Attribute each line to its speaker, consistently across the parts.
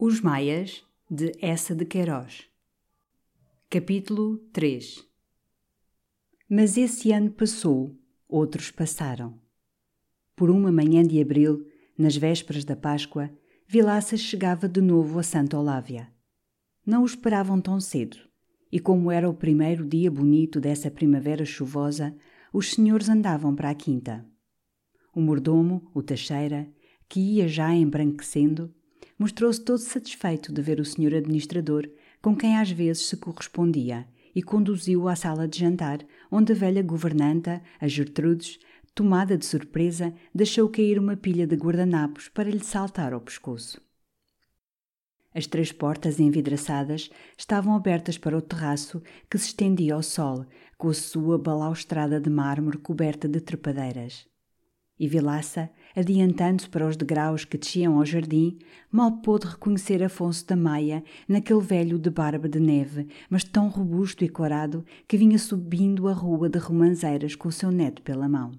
Speaker 1: Os Maias, de Essa de Queiroz. Capítulo 3 Mas esse ano passou, outros passaram. Por uma manhã de abril, nas vésperas da Páscoa, Vilaça chegava de novo a Santa Olávia. Não o esperavam tão cedo, e como era o primeiro dia bonito dessa primavera chuvosa, os senhores andavam para a quinta. O mordomo, o Teixeira, que ia já embranquecendo, mostrou-se todo satisfeito de ver o senhor administrador, com quem às vezes se correspondia, e conduziu-o à sala de jantar, onde a velha governanta, a Gertrudes, tomada de surpresa, deixou cair uma pilha de guardanapos para lhe saltar ao pescoço. As três portas envidraçadas estavam abertas para o terraço que se estendia ao sol, com a sua balaustrada de mármore coberta de trepadeiras. E Vilaça, adiantando-se para os degraus que desciam ao jardim, mal pôde reconhecer Afonso da Maia naquele velho de barba de neve, mas tão robusto e corado que vinha subindo a rua de Romanzeiras com o seu neto pela mão.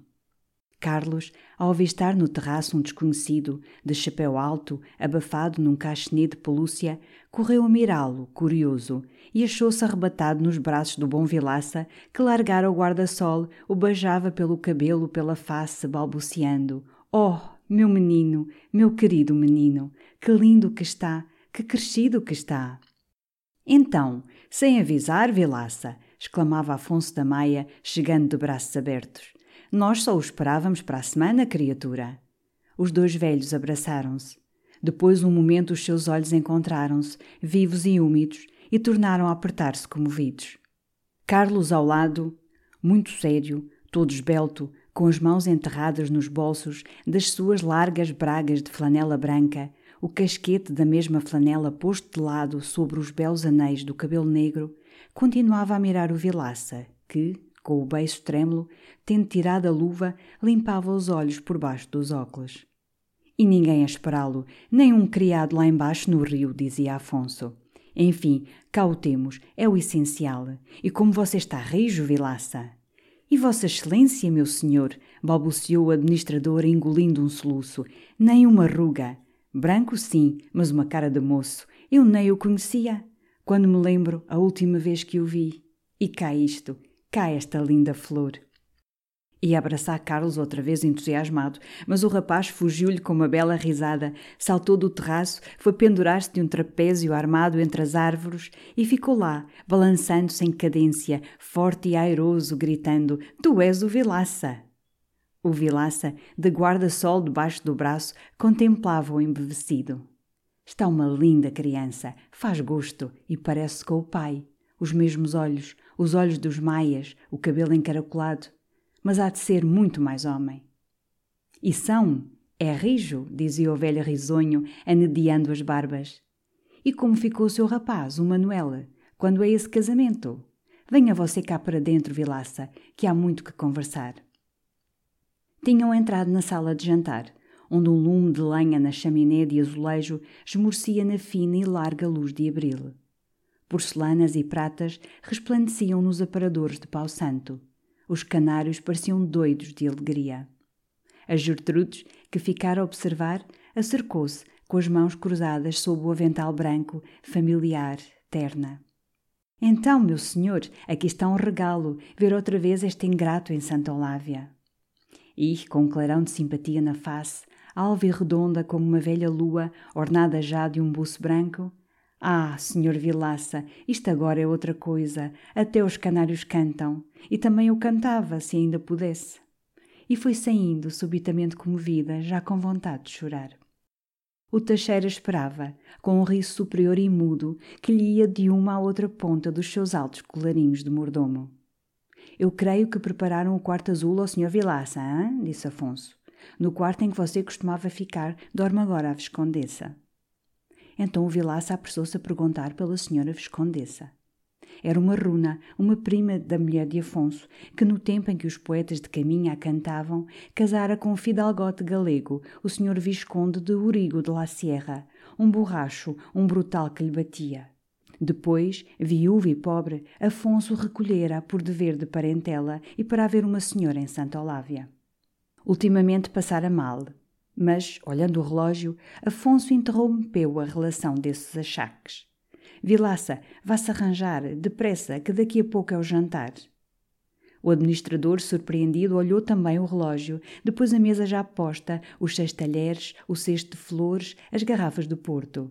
Speaker 1: Carlos, ao avistar no terraço um desconhecido, de chapéu alto, abafado num cachenê de pelúcia, correu a mirá-lo, curioso, e achou-se arrebatado nos braços do bom Vilaça, que largara o guarda-sol, o beijava pelo cabelo, pela face, balbuciando: Oh, meu menino, meu querido menino, que lindo que está, que crescido que está! Então, sem avisar, Vilaça, exclamava Afonso da Maia, chegando de braços abertos. Nós só o esperávamos para a semana, criatura. Os dois velhos abraçaram-se. Depois, um momento, os seus olhos encontraram-se, vivos e úmidos, e tornaram a apertar-se comovidos. Carlos ao lado, muito sério, todo esbelto, com as mãos enterradas nos bolsos das suas largas bragas de flanela branca, o casquete da mesma flanela posto de lado sobre os belos anéis do cabelo negro, continuava a mirar o Vilaça, que, com o beiço trêmulo, tendo tirado a luva, limpava os olhos por baixo dos óculos. E ninguém a esperá-lo, nem um criado lá embaixo no rio, dizia Afonso. Enfim, cá o temos, é o essencial. E como você está rijo, Vilaça? E Vossa Excelência, meu senhor, balbuciou o administrador engolindo um soluço. Nem uma ruga. Branco, sim, mas uma cara de moço. Eu nem o conhecia. Quando me lembro, a última vez que o vi. E cá isto, cá esta linda flor. Ia abraçar Carlos outra vez entusiasmado, mas o rapaz fugiu-lhe com uma bela risada, saltou do terraço, foi pendurar-se de um trapézio armado entre as árvores e ficou lá, balançando-se em cadência, forte e airoso, gritando: Tu és o Vilaça! O Vilaça, de guarda-sol debaixo do braço, contemplava-o embevecido. Está uma linda criança, faz gosto e parece com o pai. Os mesmos olhos, os olhos dos maias, o cabelo encaracolado, mas há de ser muito mais homem. E são, é rijo, dizia o velho risonho, anedeando as barbas. E como ficou o seu rapaz, o Manuel, quando é esse casamento? Venha você cá para dentro, Vilaça, que há muito que conversar. Tinham entrado na sala de jantar, onde um lume de lenha na chaminé de azulejo esmorecia na fina e larga luz de abril. Porcelanas e pratas resplandeciam nos aparadores de pau santo. Os canários pareciam doidos de alegria. A Gertrudes, que ficara a observar, acercou-se com as mãos cruzadas sob o avental branco, familiar, terna. Então, meu senhor, aqui está um regalo, ver outra vez este ingrato em Santa Olávia. E, com um clarão de simpatia na face, alva e redonda como uma velha lua, ornada já de um buço branco. Ah, senhor Vilaça, isto agora é outra coisa. Até os canários cantam. E também eu cantava, se ainda pudesse. E foi saindo, subitamente comovida, já com vontade de chorar. O Teixeira esperava, com um riso superior e mudo, que lhe ia de uma à outra ponta dos seus altos colarinhos de mordomo. Eu creio que prepararam o quarto azul ao Sr. Vilaça, hein? disse Afonso. No quarto em que você costumava ficar, dorme agora a Viscondessa. Então o Vilaça apressou-se a perguntar pela senhora Viscondessa. Era uma runa, uma prima da mulher de Afonso, que no tempo em que os poetas de Caminha a cantavam, casara com um fidalgote galego, o senhor Visconde de Urigo de la Sierra, um borracho, um brutal que lhe batia. Depois, viúva e pobre, Afonso recolhera por dever de parentela e para haver uma senhora em Santa Olávia. Ultimamente passara mal, mas, olhando o relógio, Afonso interrompeu a relação desses achaques. Vilaça, vá-se arranjar, depressa, que daqui a pouco é o jantar. O administrador, surpreendido, olhou também o relógio, depois a mesa já posta, os seis talheres, o cesto de flores, as garrafas do porto.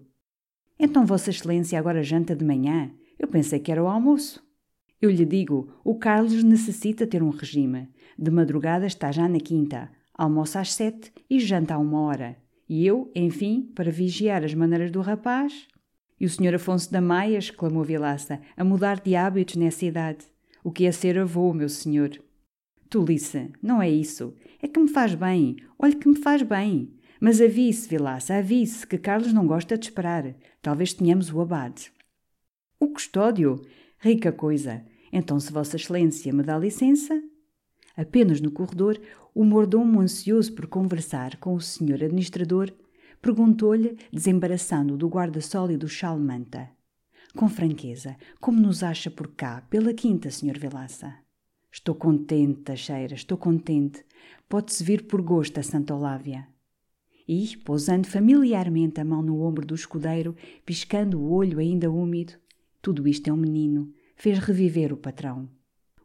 Speaker 1: Então Vossa Excelência agora janta de manhã? Eu pensei que era o almoço. Eu lhe digo, o Carlos necessita ter um regime. De madrugada está já na quinta almoça às sete e janta a uma hora. E eu, enfim, para vigiar as maneiras do rapaz. E o senhor Afonso da Maia, exclamou Vilaça, a mudar de hábitos nessa idade. O que é ser avô, meu senhor? Tolice, não é isso. É que me faz bem. Olhe que me faz bem. Mas avise, Vilaça, avise, que Carlos não gosta de esperar. Talvez tenhamos o abade. O custódio? Rica coisa. Então, se Vossa Excelência me dá licença. Apenas no corredor, o mordomo, ansioso por conversar com o senhor administrador, perguntou-lhe, desembaraçando do guarda-sol e do chal-manta. Com franqueza, como nos acha por cá, pela quinta, senhor Vilaça? Estou contente, Teixeira, estou contente. Pode-se vir por gosto a Santa Olávia. E, pousando familiarmente a mão no ombro do escudeiro, piscando o olho ainda úmido, tudo isto é um menino, fez reviver o patrão.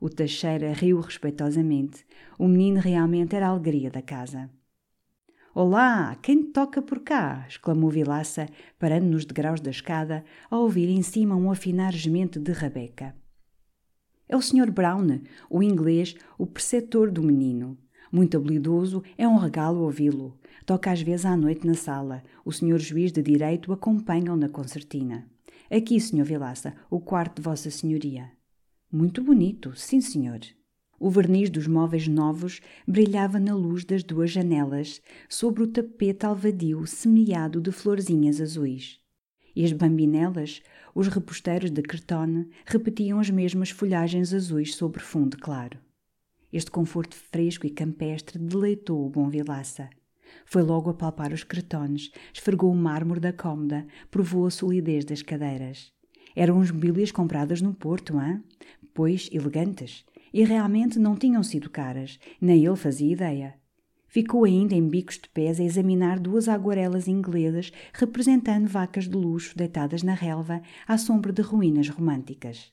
Speaker 1: O Teixeira riu respeitosamente. O menino realmente era a alegria da casa. Olá, quem toca por cá? exclamou Vilaça, parando nos degraus da escada, ao ouvir em cima um afinar gemente de Rabeca. É o Sr. Brown, o inglês, o preceptor do menino. Muito habilidoso, é um regalo ouvi-lo. Toca às vezes à noite na sala. O Sr. Juiz de Direito acompanha-o na concertina. Aqui, Sr. Vilaça, o quarto de Vossa Senhoria. Muito bonito, sim, senhor. O verniz dos móveis novos brilhava na luz das duas janelas, sobre o tapete alvadio semeado de florzinhas azuis. E as bambinelas, os reposteiros de cretone, repetiam as mesmas folhagens azuis sobre fundo claro. Este conforto fresco e campestre deleitou o bom Vilaça. Foi logo a palpar os cretones, esfregou o mármore da cômoda, provou a solidez das cadeiras. Eram uns mobílias compradas no Porto, hein? Pois elegantes, e realmente não tinham sido caras, nem ele fazia ideia. Ficou ainda em bicos de pés a examinar duas aguarelas inglesas representando vacas de luxo deitadas na relva à sombra de ruínas românticas.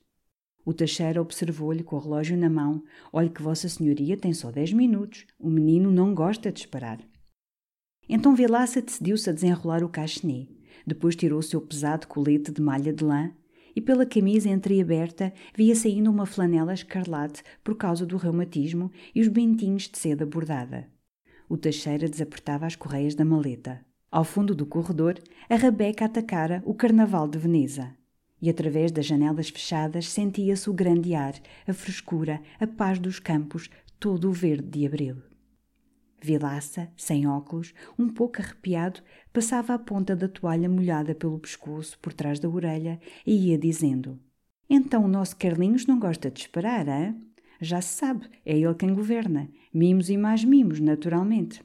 Speaker 1: O Teixeira observou-lhe com o relógio na mão. Olhe que Vossa Senhoria tem só dez minutos. O menino não gosta de esperar. Então Vilaça decidiu-se a desenrolar o cachenê. Depois tirou o seu pesado colete de malha de lã, e pela camisa entreaberta via saindo uma flanela escarlate por causa do reumatismo e os bentinhos de seda bordada. O Teixeira desapertava as correias da maleta. Ao fundo do corredor, a Rebeca atacara o Carnaval de Veneza. E através das janelas fechadas sentia-se o grande ar, a frescura, a paz dos campos, todo o verde de abril. Vilaça, sem óculos, um pouco arrepiado, passava a ponta da toalha molhada pelo pescoço por trás da orelha e ia dizendo: Então o nosso Carlinhos não gosta de esperar, é? Já se sabe, é ele quem governa. Mimos e mais mimos, naturalmente.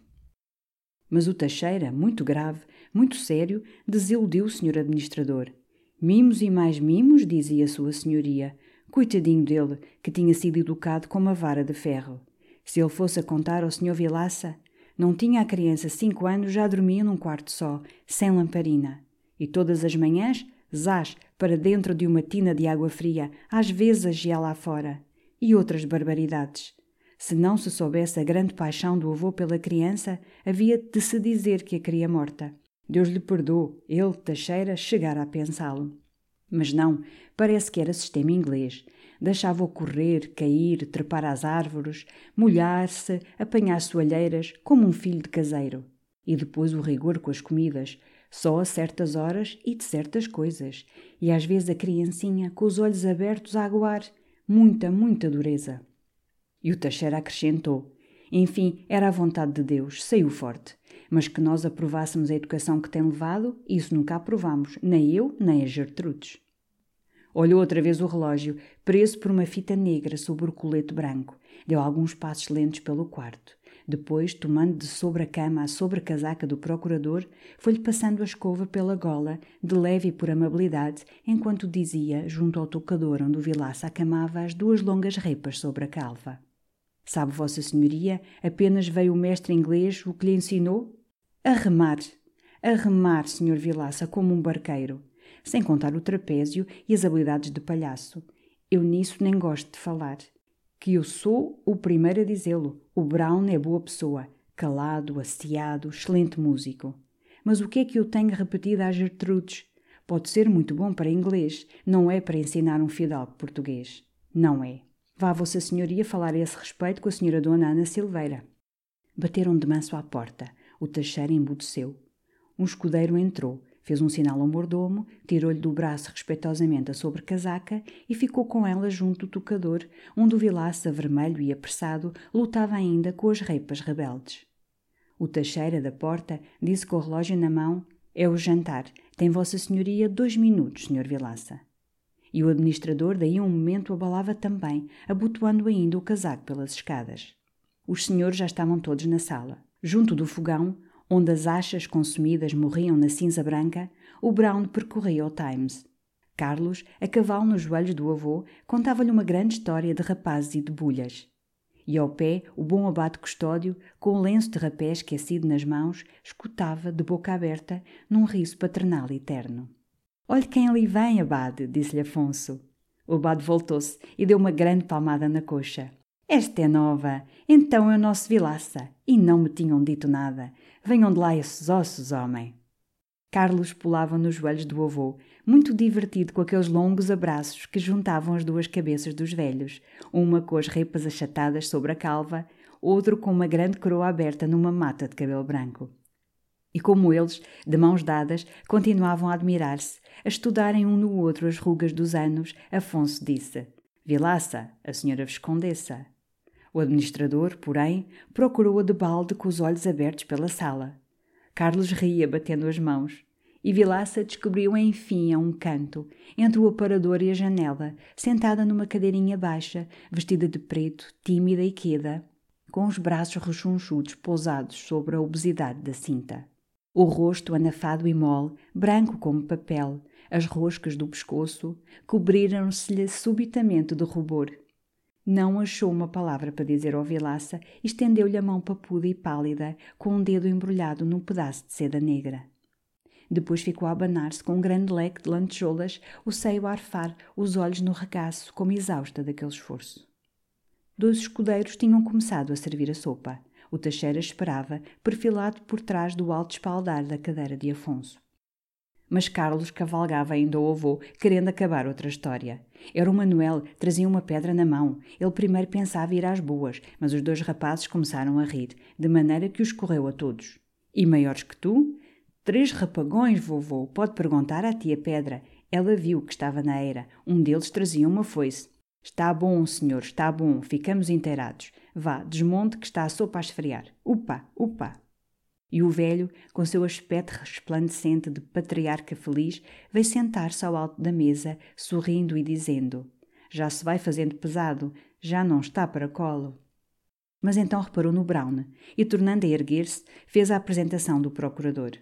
Speaker 1: Mas o Teixeira, muito grave, muito sério, desiludiu o senhor administrador. Mimos e mais mimos, dizia Sua Senhoria. Coitadinho dele, que tinha sido educado com uma vara de ferro. Se ele fosse a contar ao Sr. Vilaça, não tinha a criança cinco anos, já dormia num quarto só, sem lamparina. E todas as manhãs, zás, para dentro de uma tina de água fria, às vezes a gear lá fora. E outras barbaridades. Se não se soubesse a grande paixão do avô pela criança, havia de se dizer que a queria morta. Deus lhe perdoou, ele, Teixeira, chegara a pensá-lo. Mas não, parece que era sistema inglês. Deixava-o correr, cair, trepar às árvores, molhar-se, apanhar soalheiras, como um filho de caseiro. E depois o rigor com as comidas, só a certas horas e de certas coisas. E às vezes a criancinha, com os olhos abertos a aguar, muita, muita dureza. E o Teixeira acrescentou: Enfim, era a vontade de Deus, saiu forte. Mas que nós aprovássemos a educação que tem levado, isso nunca aprovamos, nem eu, nem a Gertrudes. Olhou outra vez o relógio, preso por uma fita negra sobre o colete branco. Deu alguns passos lentos pelo quarto. Depois, tomando de sobre a cama a sobrecasaca do procurador, foi-lhe passando a escova pela gola, de leve e por amabilidade, enquanto dizia, junto ao tocador onde o Vilaça acamava as duas longas repas sobre a calva. Sabe, Vossa Senhoria, apenas veio o mestre inglês o que lhe ensinou? A remar. A remar, Senhor Vilaça, como um barqueiro. Sem contar o trapézio e as habilidades de palhaço. Eu nisso nem gosto de falar. Que eu sou o primeiro a dizê-lo. O Brown é boa pessoa. Calado, hasteado, excelente músico. Mas o que é que eu tenho repetido às Gertrudes? Pode ser muito bom para inglês, não é para ensinar um fidalgo português. Não é. Vá Vossa Senhoria falar a esse respeito com a Senhora Dona Ana Silveira. Bateram de manso à porta. O Teixeira embudeceu. Um escudeiro entrou, fez um sinal ao mordomo, tirou-lhe do braço respeitosamente a sobrecasaca e ficou com ela junto do tocador, onde o vilaça, vermelho e apressado, lutava ainda com as repas rebeldes. O Teixeira da porta disse com o relógio na mão: É o jantar. Tem Vossa Senhoria dois minutos, Senhor Vilaça. E o administrador daí um momento abalava também, abotoando ainda o casaco pelas escadas. Os senhores já estavam todos na sala. Junto do fogão, onde as achas consumidas morriam na cinza branca, o Brown percorria o Times. Carlos, a cavalo nos joelhos do avô, contava-lhe uma grande história de rapazes e de bulhas. E ao pé, o bom abate custódio, com o lenço de rapé esquecido nas mãos, escutava, de boca aberta, num riso paternal eterno. Olhe quem ali vem, abade, disse-lhe Afonso. O abade voltou-se e deu uma grande palmada na coxa. Esta é nova. Então é o nosso Vilaça. E não me tinham dito nada. Venham de lá esses ossos, homem. Carlos pulava nos joelhos do avô, muito divertido com aqueles longos abraços que juntavam as duas cabeças dos velhos, uma com as repas achatadas sobre a calva, outro com uma grande coroa aberta numa mata de cabelo branco. E como eles, de mãos dadas, continuavam a admirar-se, a estudarem um no outro as rugas dos anos, Afonso disse: Vilaça, a senhora Viscondessa. O administrador, porém, procurou-a de balde com os olhos abertos pela sala. Carlos ria, batendo as mãos. E Vilaça descobriu enfim a um canto, entre o aparador e a janela, sentada numa cadeirinha baixa, vestida de preto, tímida e queda, com os braços rechonchudos pousados sobre a obesidade da cinta o rosto anafado e mole, branco como papel, as roscas do pescoço cobriram-se-lhe subitamente de rubor. Não achou uma palavra para dizer ao Vilaça e estendeu-lhe a mão papuda e pálida, com um dedo embrulhado num pedaço de seda negra. Depois ficou a abanar-se com um grande leque de lantejoulas, o seio a arfar, os olhos no regaço, como exausta daquele esforço. Dois escudeiros tinham começado a servir a sopa. O Teixeira esperava, perfilado por trás do alto espaldar da cadeira de Afonso. Mas Carlos cavalgava ainda o avô, querendo acabar outra história. Era o Manuel, trazia uma pedra na mão. Ele primeiro pensava ir às boas, mas os dois rapazes começaram a rir, de maneira que os correu a todos. E maiores que tu? Três rapagões, vovô, pode perguntar à tia Pedra. Ela viu que estava na eira. Um deles trazia uma foice. Está bom, senhor, está bom, ficamos inteirados. Vá, desmonte que está a sopa a esfriar. Upa, upa. E o velho, com seu aspecto resplandecente de patriarca feliz, veio sentar-se ao alto da mesa, sorrindo e dizendo: Já se vai fazendo pesado, já não está para colo. Mas então reparou no Brown e, tornando a erguer-se, fez a apresentação do procurador.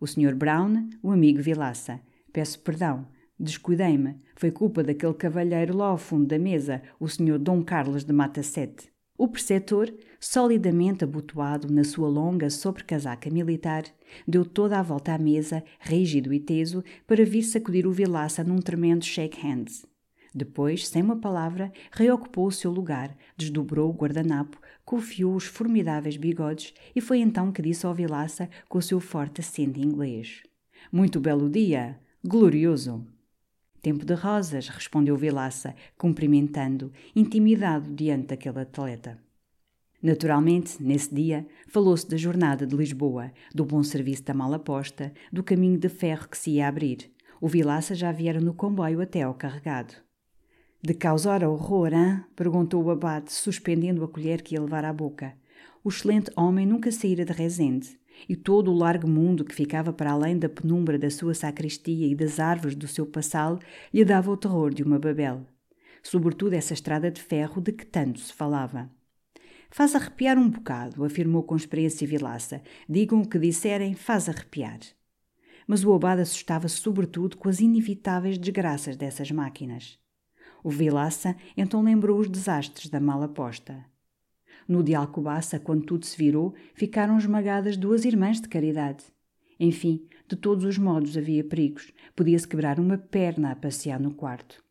Speaker 1: O Sr. Brown, o amigo Vilaça. Peço perdão, descuidei-me. Foi culpa daquele cavalheiro lá ao fundo da mesa, o Sr. Dom Carlos de Mata Sete. O preceptor, solidamente abotoado na sua longa sobrecasaca militar, deu toda a volta à mesa, rígido e teso, para vir sacudir o Vilaça num tremendo shake hands. Depois, sem uma palavra, reocupou o seu lugar, desdobrou o guardanapo, confiou os formidáveis bigodes e foi então que disse ao Vilaça com o seu forte acento inglês: Muito belo dia! Glorioso! Tempo de rosas, respondeu Vilaça, cumprimentando, intimidado diante daquele atleta. Naturalmente, nesse dia, falou-se da jornada de Lisboa, do bom serviço da mala posta, do caminho de ferro que se ia abrir. O Vilaça já viera no comboio até ao carregado. De causar horror, hein? perguntou o abade, suspendendo a colher que ia levar à boca. O excelente homem nunca saíra de Rezende, e todo o largo mundo que ficava para além da penumbra da sua sacristia e das árvores do seu passal lhe dava o terror de uma Babel. Sobretudo essa estrada de ferro de que tanto se falava. Faz arrepiar um bocado, afirmou com experiência Vilaça. Digam o que disserem, faz arrepiar. Mas o abade assustava-se sobretudo com as inevitáveis desgraças dessas máquinas. O Vilaça então lembrou os desastres da mala posta. No de Alcobaça, quando tudo se virou, ficaram esmagadas duas irmãs de caridade. Enfim, de todos os modos havia perigos. Podia-se quebrar uma perna a passear no quarto.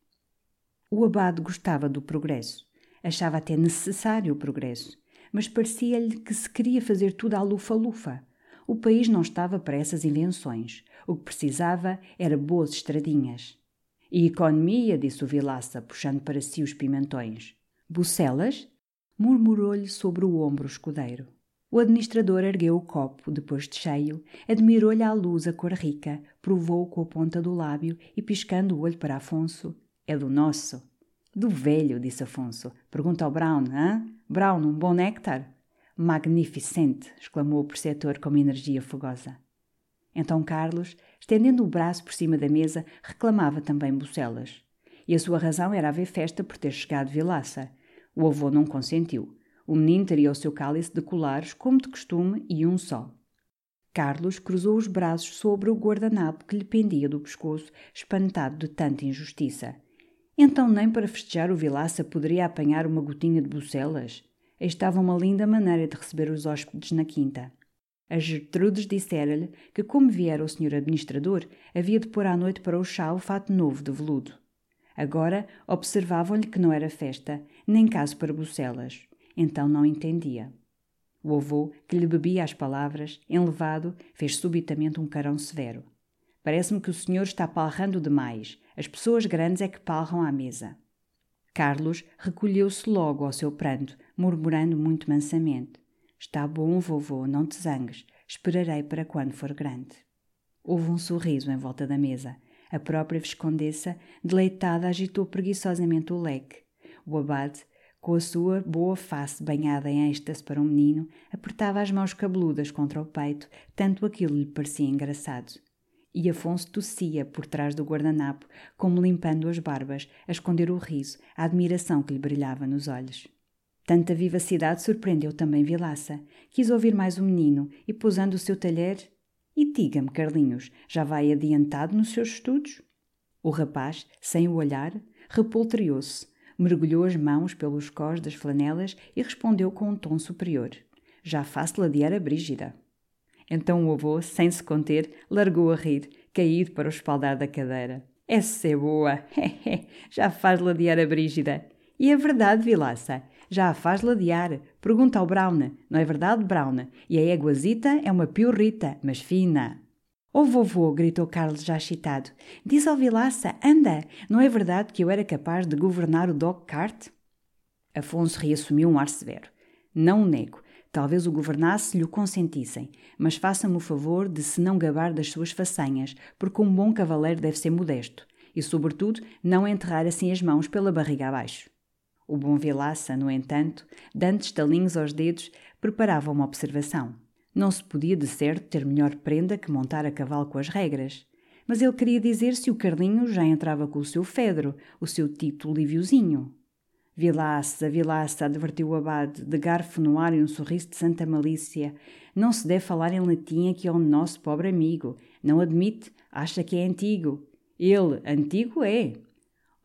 Speaker 1: O abade gostava do progresso. Achava até necessário o progresso. Mas parecia-lhe que se queria fazer tudo à lufa-lufa. O país não estava para essas invenções. O que precisava era boas estradinhas. E economia, disse o Vilaça, puxando para si os pimentões. Bucelas? Murmurou-lhe sobre o ombro o escudeiro. O administrador ergueu o copo, depois de cheio, admirou-lhe à luz a cor rica, provou com a ponta do lábio e, piscando o olho para Afonso, é do nosso. Do velho, disse Afonso. Pergunta ao Brown, hã? Brown, um bom néctar? Magnificente! exclamou o preceptor com uma energia fogosa. Então Carlos, estendendo o braço por cima da mesa, reclamava também bucelas. E a sua razão era haver festa por ter chegado Vilaça. O avô não consentiu. O menino teria o seu cálice de colares, como de costume, e um só. Carlos cruzou os braços sobre o guardanapo que lhe pendia do pescoço, espantado de tanta injustiça. Então nem para festejar o Vilaça poderia apanhar uma gotinha de bucelas? Estava uma linda maneira de receber os hóspedes na quinta. A Gertrudes dissera-lhe que, como viera o senhor administrador, havia de pôr à noite para o chá o fato novo de veludo. Agora observavam-lhe que não era festa, nem caso para bucelas. Então não entendia. O avô, que lhe bebia as palavras, enlevado, fez subitamente um carão severo. Parece-me que o senhor está palrando demais. As pessoas grandes é que palram à mesa. Carlos recolheu-se logo ao seu pranto, murmurando muito mansamente. Está bom, vovô, não te zangues. Esperarei para quando for grande. Houve um sorriso em volta da mesa. A própria Viscondessa, deleitada, agitou preguiçosamente o leque. O abade, com a sua boa face banhada em êxtase para o menino, apertava as mãos cabeludas contra o peito, tanto aquilo lhe parecia engraçado. E Afonso tossia por trás do guardanapo, como limpando as barbas, a esconder o riso, a admiração que lhe brilhava nos olhos. Tanta vivacidade surpreendeu também Vilaça. Quis ouvir mais o menino e, pousando o seu talher, e diga-me, Carlinhos, já vai adiantado nos seus estudos? O rapaz, sem o olhar, repoltreou-se, mergulhou as mãos pelos cós das flanelas e respondeu com um tom superior. Já faço ladear a Brígida. Então o avô, sem se conter, largou a rir, caído para o espaldar da cadeira. Essa é boa! já faz ladear a Brígida. E é verdade, Vilaça, já a faz ladear. Pergunta ao Brown, não é verdade, Brown? E a éguazita é uma piorrita, mas fina. Oh, vovô, gritou Carlos já excitado. Diz ao Vilaça, anda, não é verdade que eu era capaz de governar o Dog Cart? Afonso reassumiu um ar severo. Não o nego. Talvez o governasse se lhe o consentissem, mas faça-me o favor de se não gabar das suas façanhas, porque um bom cavaleiro deve ser modesto, e, sobretudo, não enterrar assim as mãos pela barriga abaixo. O bom Vilaça, no entanto, dando estalinhos aos dedos, preparava uma observação. Não se podia de certo ter melhor prenda que montar a cavalo com as regras. Mas ele queria dizer se o Carlinho já entrava com o seu Fedro, o seu Tito Liviozinho. Vilaça, Vilaça, advertiu o abade, de garfo no ar e um sorriso de santa malícia. Não se deve falar em latim aqui ao nosso pobre amigo. Não admite, acha que é antigo. Ele, antigo é,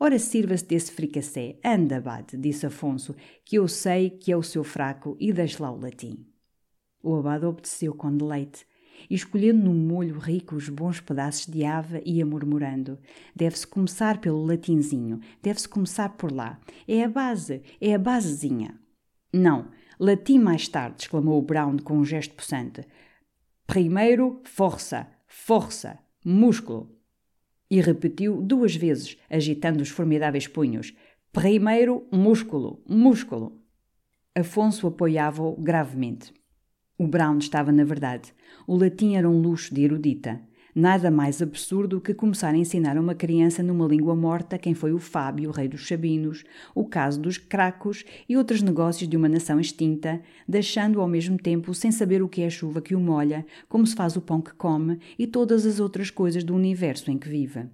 Speaker 1: Ora, sirva-se desse fricassé. Anda, abade, disse Afonso, que eu sei que é o seu fraco e deixe lá o latim. O abade obedeceu com deleite. e escolhendo no molho rico os bons pedaços de ava, ia murmurando: Deve-se começar pelo latinzinho, deve-se começar por lá. É a base, é a basezinha. Não, latim mais tarde, exclamou o Brown com um gesto possante. Primeiro, força, força, músculo. E repetiu duas vezes, agitando os formidáveis punhos: Primeiro, músculo, músculo. Afonso apoiava-o gravemente. O Brown estava na verdade. O latim era um luxo de erudita. Nada mais absurdo que começar a ensinar a uma criança numa língua morta quem foi o Fábio, o rei dos Sabinos, o caso dos Cracos e outros negócios de uma nação extinta, deixando-o ao mesmo tempo sem saber o que é a chuva que o molha, como se faz o pão que come e todas as outras coisas do universo em que vive.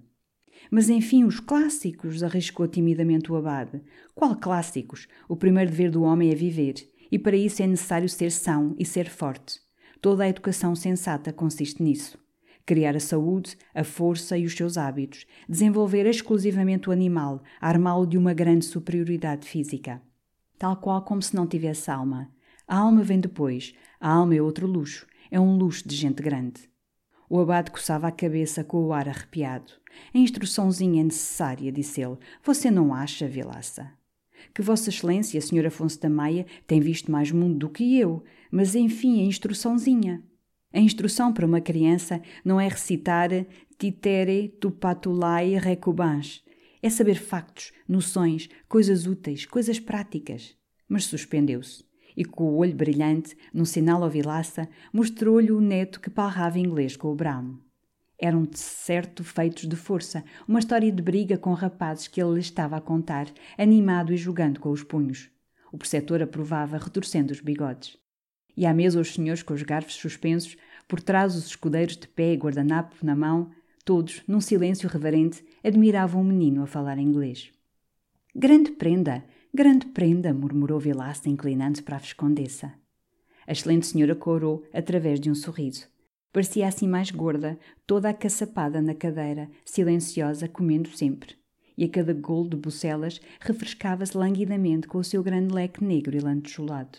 Speaker 1: Mas enfim, os clássicos, arriscou timidamente o abade. Qual clássicos? O primeiro dever do homem é viver e para isso é necessário ser são e ser forte. Toda a educação sensata consiste nisso. Criar a saúde, a força e os seus hábitos, desenvolver exclusivamente o animal, armá-lo de uma grande superioridade física. Tal qual como se não tivesse alma. A alma vem depois, a alma é outro luxo, é um luxo de gente grande. O abade coçava a cabeça com o ar arrepiado. A instruçãozinha é necessária, disse ele. Você não acha, Vilaça? que Vossa Excelência, Sr. Afonso da Maia, tem visto mais mundo do que eu, mas enfim, a instruçãozinha. A instrução para uma criança não é recitar titere tupatulai recubans. É saber factos, noções, coisas úteis, coisas práticas. Mas suspendeu-se e, com o olho brilhante, num sinal ao Vilaça, mostrou-lhe o neto que parrava inglês com o Brown. Eram de certo feitos de força, uma história de briga com rapazes que ele lhe estava a contar, animado e jogando com os punhos. O preceptor aprovava, retorcendo os bigodes. E à mesa os senhores com os garfos suspensos, por trás os escudeiros de pé e guardanapo na mão, todos, num silêncio reverente, admiravam o menino a falar inglês. Grande prenda, grande prenda, murmurou Vilaça, inclinando-se para a Viscondessa. A excelente senhora corou através de um sorriso. Parecia assim mais gorda, toda acaçapada na cadeira, silenciosa, comendo sempre. E a cada golo de bucelas refrescava-se languidamente com o seu grande leque negro e lantejolado.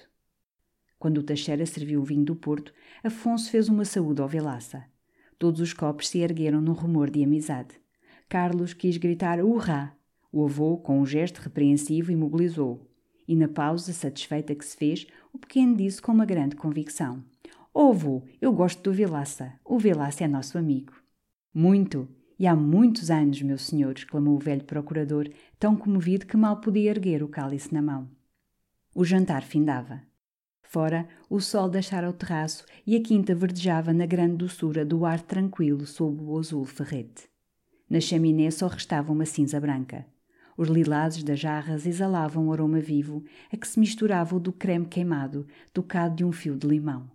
Speaker 1: Quando o Teixeira serviu o vinho do Porto, Afonso fez uma saúde ao Velaça. Todos os copos se ergueram num rumor de amizade. Carlos quis gritar urrá. O avô, com um gesto repreensivo, imobilizou. E na pausa satisfeita que se fez, o pequeno disse com uma grande convicção: Ovo, eu gosto do Vilaça. O Vilaça é nosso amigo. Muito, e há muitos anos, meu senhor, exclamou o velho procurador, tão comovido que mal podia erguer o cálice na mão. O jantar findava. Fora, o sol deixara o terraço e a quinta verdejava na grande doçura do ar tranquilo sob o azul ferrete. Na chaminé só restava uma cinza branca. Os lilazes das jarras exalavam um aroma vivo, a que se misturava o do creme queimado, tocado de um fio de limão.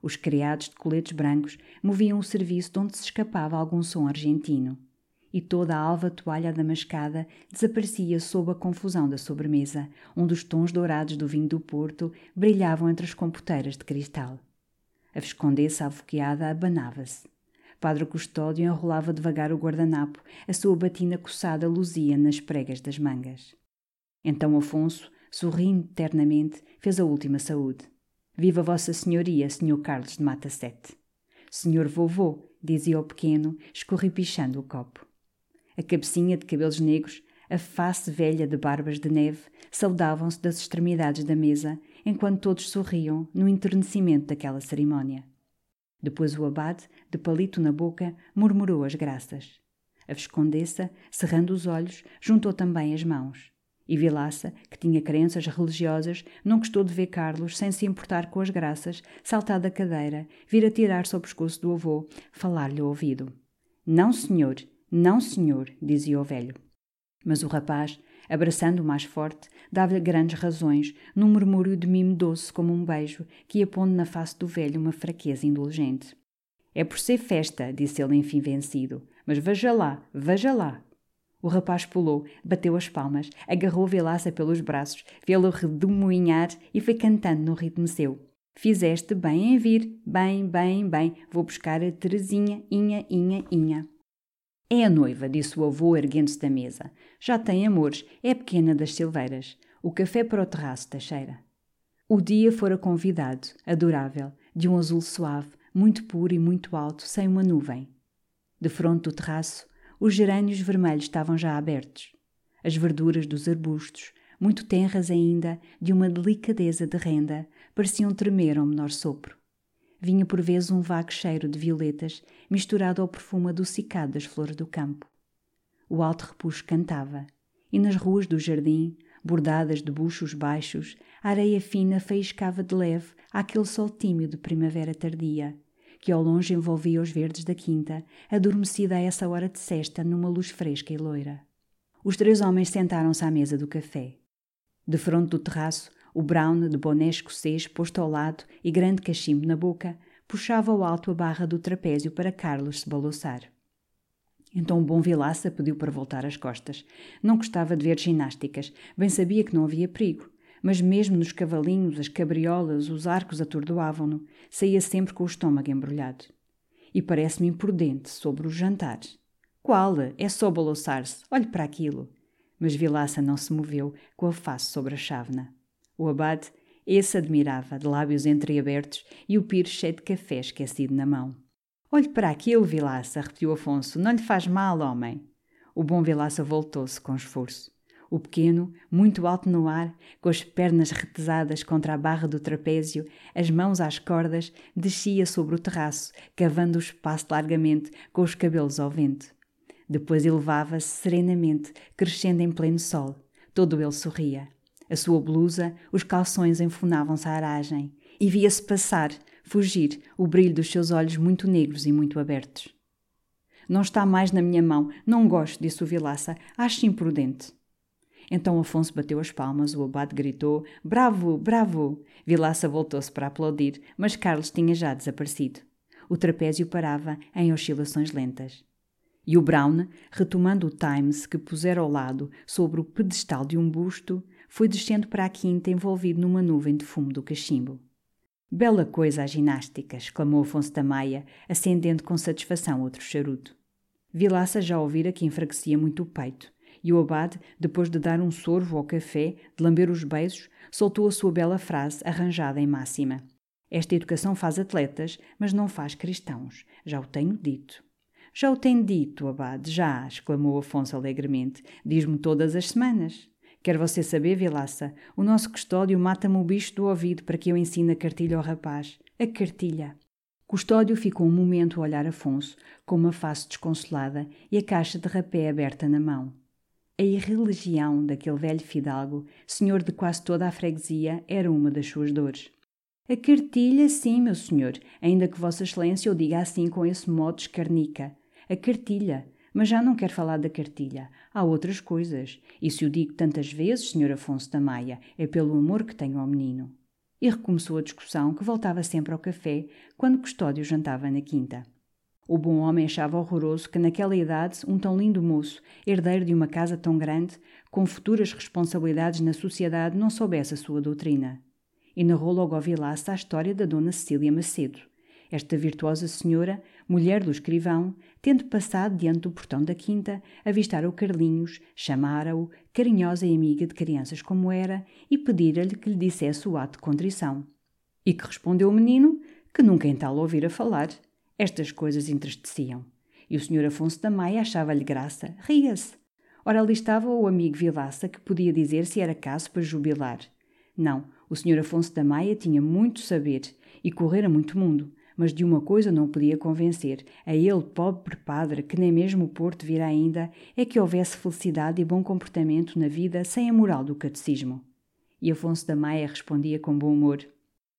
Speaker 1: Os criados de coletes brancos moviam o serviço de onde se escapava algum som argentino. E toda a alva toalha damascada desaparecia sob a confusão da sobremesa, onde os tons dourados do vinho do Porto brilhavam entre as compoteiras de cristal. A viscondessa avoqueada abanava-se. Padre Custódio enrolava devagar o guardanapo, a sua batina coçada luzia nas pregas das mangas. Então Afonso, sorrindo ternamente, fez a última saúde. Viva Vossa Senhoria, Senhor Carlos de Mata Sete. Senhor vovô, dizia o pequeno, escorripichando o copo. A cabecinha de cabelos negros, a face velha de barbas de neve, saudavam-se das extremidades da mesa, enquanto todos sorriam no enternecimento daquela cerimónia. Depois o abade, de palito na boca, murmurou as graças. A Viscondessa, cerrando os olhos, juntou também as mãos. E Vilaça, que tinha crenças religiosas, não gostou de ver Carlos, sem se importar com as graças, saltar da cadeira, vir atirar-se ao pescoço do avô, falar-lhe ao ouvido. Não, senhor, não, senhor, dizia o velho. Mas o rapaz, abraçando-o mais forte, dava-lhe grandes razões, num murmúrio de mimo doce como um beijo, que ia pondo na face do velho uma fraqueza indulgente. É por ser festa, disse ele enfim vencido. Mas veja lá, veja lá, o rapaz pulou, bateu as palmas, agarrou Vilaça pelos braços, vê-lo redemoinhar e foi cantando no ritmo seu. Fizeste bem em vir, bem, bem, bem, vou buscar a Terezinha, inha, inha, inha. É a noiva, disse o avô erguendo-se da mesa. Já tem amores, é pequena das silveiras. O café para o terraço, Teixeira. O dia fora convidado, adorável, de um azul suave, muito puro e muito alto, sem uma nuvem. De fronte do terraço, os gerânios vermelhos estavam já abertos. As verduras dos arbustos, muito tenras ainda, de uma delicadeza de renda, pareciam tremer ao menor sopro. Vinha por vezes um vago cheiro de violetas, misturado ao perfume adocicado das flores do campo. O alto repuxo cantava, e nas ruas do jardim, bordadas de buchos baixos, a areia fina faiscava de leve àquele sol tímido de primavera tardia, que ao longe envolvia os verdes da quinta, adormecida a essa hora de sesta numa luz fresca e loira. Os três homens sentaram-se à mesa do café. De fronte do terraço, o Brown, de boné escocês posto ao lado e grande cachimbo na boca, puxava ao alto a barra do trapézio para Carlos se balouçar. Então o bom Vilaça pediu para voltar as costas. Não gostava de ver ginásticas, bem sabia que não havia perigo. Mas mesmo nos cavalinhos, as cabriolas, os arcos atordoavam-no. Saía sempre com o estômago embrulhado. E parece-me imprudente sobre os jantares. Qual? É só balouçar-se. Olhe para aquilo. Mas Vilaça não se moveu, com a face sobre a chávena. O abade, esse admirava, de lábios entreabertos, e o pires cheio de café esquecido na mão. Olhe para aquilo, Vilaça, repetiu Afonso. Não lhe faz mal, homem. O bom Vilaça voltou-se com esforço. O pequeno, muito alto no ar, com as pernas retesadas contra a barra do trapézio, as mãos às cordas, descia sobre o terraço, cavando o espaço largamente, com os cabelos ao vento. Depois elevava-se serenamente, crescendo em pleno sol. Todo ele sorria. A sua blusa, os calções enfunavam-se à aragem. E via-se passar, fugir, o brilho dos seus olhos muito negros e muito abertos. Não está mais na minha mão, não gosto, disse o Vilaça, acho imprudente. Então Afonso bateu as palmas, o abade gritou: Bravo, bravo! Vilaça voltou-se para aplaudir, mas Carlos tinha já desaparecido. O trapézio parava em oscilações lentas. E o Brown, retomando o Times que pusera ao lado sobre o pedestal de um busto, foi descendo para a quinta envolvido numa nuvem de fumo do cachimbo. Bela coisa a ginástica, exclamou Afonso da Maia, acendendo com satisfação outro charuto. Vilaça já ouvira que enfraquecia muito o peito, e o abade, depois de dar um sorvo ao café, de lamber os beijos, soltou a sua bela frase arranjada em máxima. Esta educação faz atletas, mas não faz cristãos. Já o tenho dito. Já o tenho dito, abade, já, exclamou Afonso alegremente. Diz-me todas as semanas. Quer você saber, Vilaça? O nosso custódio mata-me o bicho do ouvido para que eu ensine a cartilha ao rapaz. A cartilha. Custódio ficou um momento a olhar Afonso, com uma face desconsolada e a caixa de rapé aberta na mão. A irreligião daquele velho fidalgo, senhor de quase toda a freguesia, era uma das suas dores. A cartilha, sim, meu senhor, ainda que Vossa Excelência o diga assim com esse modo escarnica. A cartilha, mas já não quero falar da cartilha. Há outras coisas. E se o digo tantas vezes, Sr. Afonso da Maia, é pelo amor que tenho ao menino. E recomeçou a discussão que voltava sempre ao café quando Custódio jantava na quinta. O bom homem achava horroroso que naquela idade um tão lindo moço, herdeiro de uma casa tão grande, com futuras responsabilidades na sociedade, não soubesse a sua doutrina. E narrou logo ao Vilaça a história da dona Cecília Macedo, esta virtuosa senhora, mulher do escrivão, tendo passado diante do portão da quinta, avistar o Carlinhos, chamara-o, carinhosa e amiga de crianças como era, e pedira-lhe que lhe dissesse o ato de contrição. E que respondeu o menino que nunca em tal ouvira falar. Estas coisas entristeciam. E o senhor Afonso da Maia achava-lhe graça, ria-se. Ora, ali estava o amigo Vilaça que podia dizer se era caso para jubilar. Não, o senhor Afonso da Maia tinha muito saber e correra muito mundo, mas de uma coisa não podia convencer, a ele, pobre padre, que nem mesmo o Porto vira ainda, é que houvesse felicidade e bom comportamento na vida sem a moral do catecismo. E Afonso da Maia respondia com bom humor: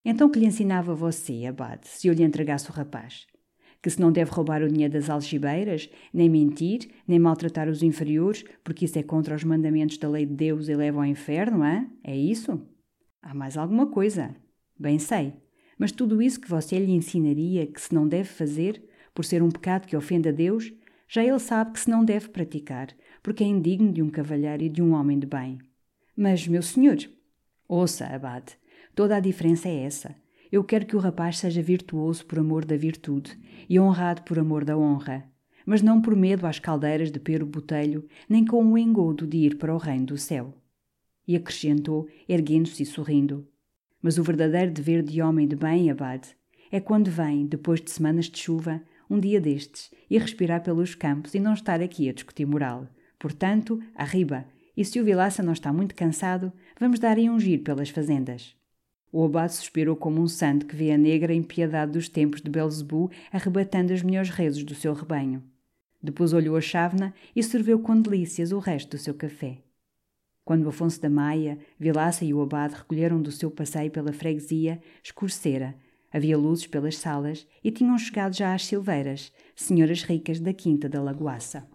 Speaker 1: Então que lhe ensinava você, abade, se eu lhe entregasse o rapaz? Que se não deve roubar o dinheiro das algibeiras, nem mentir, nem maltratar os inferiores, porque isso é contra os mandamentos da lei de Deus e leva ao inferno, é? É isso? Há mais alguma coisa. Bem sei mas tudo isso que você lhe ensinaria que se não deve fazer, por ser um pecado que ofende a Deus, já ele sabe que se não deve praticar, porque é indigno de um cavalheiro e de um homem de bem. Mas, meu senhor, ouça, abade, toda a diferença é essa. Eu quero que o rapaz seja virtuoso por amor da virtude e honrado por amor da honra, mas não por medo às caldeiras de Pero Botelho, nem com o engodo de ir para o reino do céu. E acrescentou, erguendo-se e sorrindo: mas o verdadeiro dever de homem de bem, abade, é quando vem, depois de semanas de chuva, um dia destes, e respirar pelos campos e não estar aqui a discutir moral. Portanto, arriba, e se o Vilaça não está muito cansado, vamos dar aí um giro pelas fazendas. O abade suspirou como um santo que vê a negra impiedade dos tempos de Belzebu arrebatando as melhores rezos do seu rebanho. Depois olhou a chávena e serveu com delícias o resto do seu café. Quando Afonso da Maia, Vilaça e o abade recolheram do seu passeio pela freguesia, escurecera, havia luzes pelas salas e tinham chegado já às Silveiras, senhoras ricas da Quinta da Lagoaça.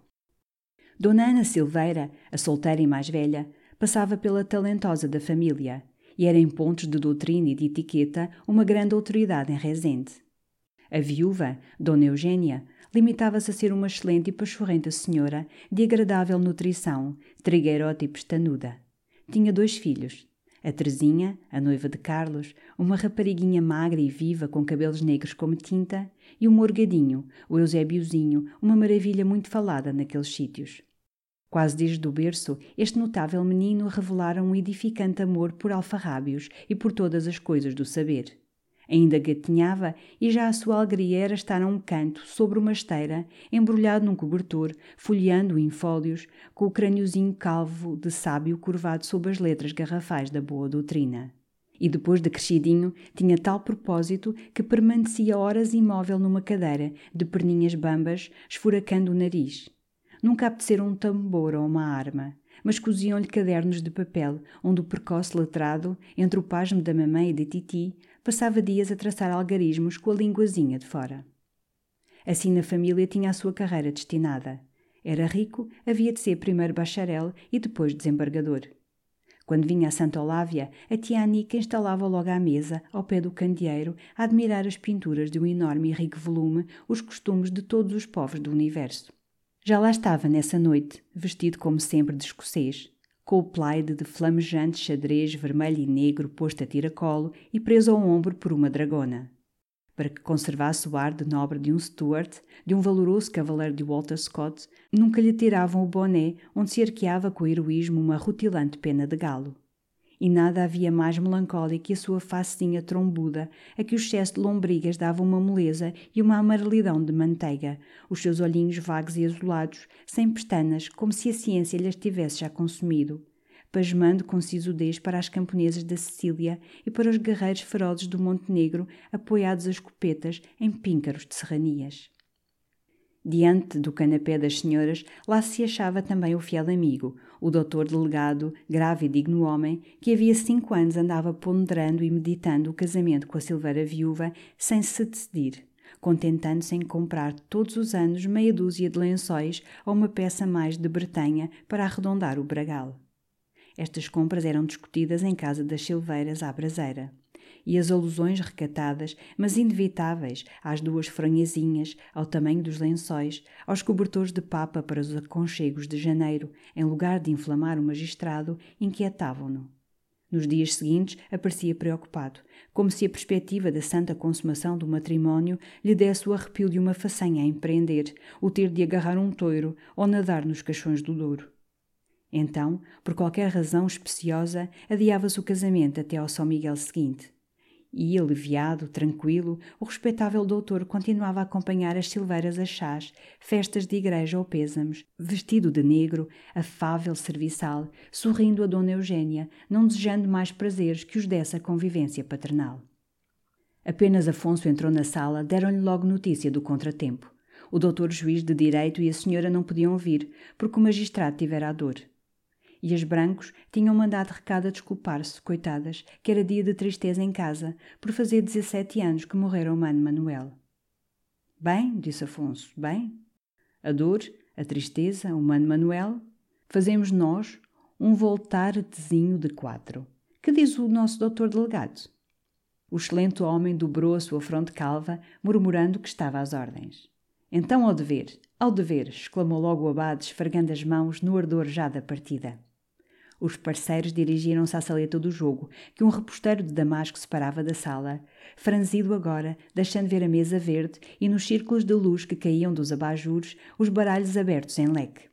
Speaker 1: Dona Ana Silveira, a solteira e mais velha, passava pela talentosa da família e era em pontos de doutrina e de etiqueta uma grande autoridade em Rezende. A viúva, Dona Eugênia, limitava-se a ser uma excelente e pachorrenta senhora de agradável nutrição, trigueirota e pestanuda. Tinha dois filhos. A Teresinha, a noiva de Carlos, uma rapariguinha magra e viva com cabelos negros como tinta, e o Morgadinho, o Eusébiozinho, uma maravilha muito falada naqueles sítios. Quase desde o berço, este notável menino revelara um edificante amor por alfarrábios e por todas as coisas do saber. Ainda gatinhava e já a sua alegria era estar a um canto, sobre uma esteira, embrulhado num cobertor, folheando em fólios, com o crâniozinho calvo de sábio curvado sob as letras garrafais da boa doutrina. E depois de crescidinho, tinha tal propósito que permanecia horas imóvel numa cadeira, de perninhas bambas, esfuracando o nariz Nunca apeteceram um tambor ou uma arma, mas coziam-lhe cadernos de papel, onde o precoce letrado, entre o pasmo da mamãe e da titi, passava dias a traçar algarismos com a linguazinha de fora. Assim na família tinha a sua carreira destinada. Era rico, havia de ser primeiro bacharel e depois desembargador. Quando vinha a Santa Olávia, a tia Anica instalava logo à mesa, ao pé do candeeiro, a admirar as pinturas de um enorme e rico volume, os costumes de todos os povos do universo. Já lá estava nessa noite, vestido como sempre de escocês, com o plaid de flamejante xadrez vermelho e negro posto a tiracolo e preso ao ombro por uma dragona. Para que conservasse o ar de nobre de um Stuart, de um valoroso cavaleiro de Walter Scott, nunca lhe tiravam o boné onde se arqueava com heroísmo uma rutilante pena de galo e nada havia mais melancólico que a sua facezinha trombuda, a que o excesso de lombrigas dava uma moleza e uma amarelidão de manteiga, os seus olhinhos vagos e azulados, sem pestanas, como se a ciência lhes tivesse já consumido, pasmando com sisudez para as camponesas da Sicília e para os guerreiros ferozes do Montenegro, apoiados a escopetas em píncaros de serranias. Diante do canapé das senhoras, lá se achava também o fiel amigo, o doutor delegado, grave e digno homem, que havia cinco anos andava ponderando e meditando o casamento com a Silveira viúva sem se decidir, contentando-se em comprar todos os anos meia dúzia de lençóis ou uma peça mais de Bretanha para arredondar o bragal. Estas compras eram discutidas em casa das Silveiras à braseira e as alusões recatadas, mas inevitáveis, às duas franhazinhas, ao tamanho dos lençóis, aos cobertores de papa para os aconchegos de janeiro, em lugar de inflamar o magistrado, inquietavam-no. Nos dias seguintes aparecia preocupado, como se a perspectiva da santa consumação do matrimónio lhe desse o arrepio de uma façanha a empreender, o ter de agarrar um toiro ou nadar nos caixões do Douro. Então, por qualquer razão especiosa, adiava-se o casamento até ao São Miguel seguinte. E, aliviado, tranquilo, o respeitável doutor continuava a acompanhar as silveiras a chás, festas de igreja ou pêsames, vestido de negro, afável serviçal, sorrindo a Dona Eugênia, não desejando mais prazeres que os dessa convivência paternal. Apenas Afonso entrou na sala, deram-lhe logo notícia do contratempo. O doutor juiz de direito e a senhora não podiam vir, porque o magistrado tivera a dor e as Brancos tinham mandado recado a desculpar-se, coitadas, que era dia de tristeza em casa, por fazer 17 anos que morrera o mano Manuel. Bem, disse Afonso, bem. A dor, a tristeza, o mano Manuel, fazemos nós um voltaretezinho de quatro. Que diz o nosso doutor delegado? O excelente homem dobrou a sua fronte calva, murmurando que estava às ordens. Então, ao dever, ao dever, exclamou logo o abade, esfregando as mãos no ardor já da partida. Os parceiros dirigiram-se à saleta do jogo, que um reposteiro de damasco separava da sala, franzido agora, deixando ver a mesa verde e nos círculos de luz que caíam dos abajures os baralhos abertos em leque.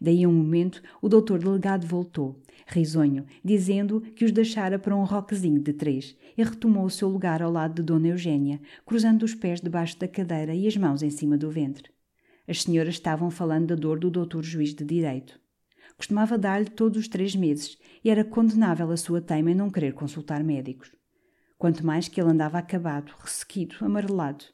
Speaker 1: Daí a um momento, o doutor delegado voltou, risonho, dizendo que os deixara para um roquezinho de três e retomou o seu lugar ao lado de Dona Eugênia, cruzando os pés debaixo da cadeira e as mãos em cima do ventre. As senhoras estavam falando da dor do doutor juiz de direito. Costumava dar-lhe todos os três meses e era condenável a sua teima em não querer consultar médicos. Quanto mais que ele andava acabado, ressequido, amarelado.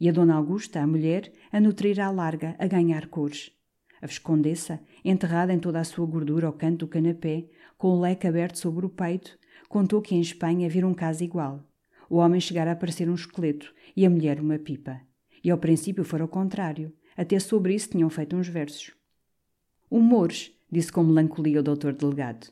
Speaker 1: E a Dona Augusta, a mulher, a nutrir à larga, a ganhar cores. A Viscondessa, enterrada em toda a sua gordura ao canto do canapé, com o leque aberto sobre o peito, contou que em Espanha vira um caso igual. O homem chegara a parecer um esqueleto e a mulher uma pipa. E ao princípio fora o contrário. Até sobre isso tinham feito uns versos. Humores, disse com melancolia o doutor delegado.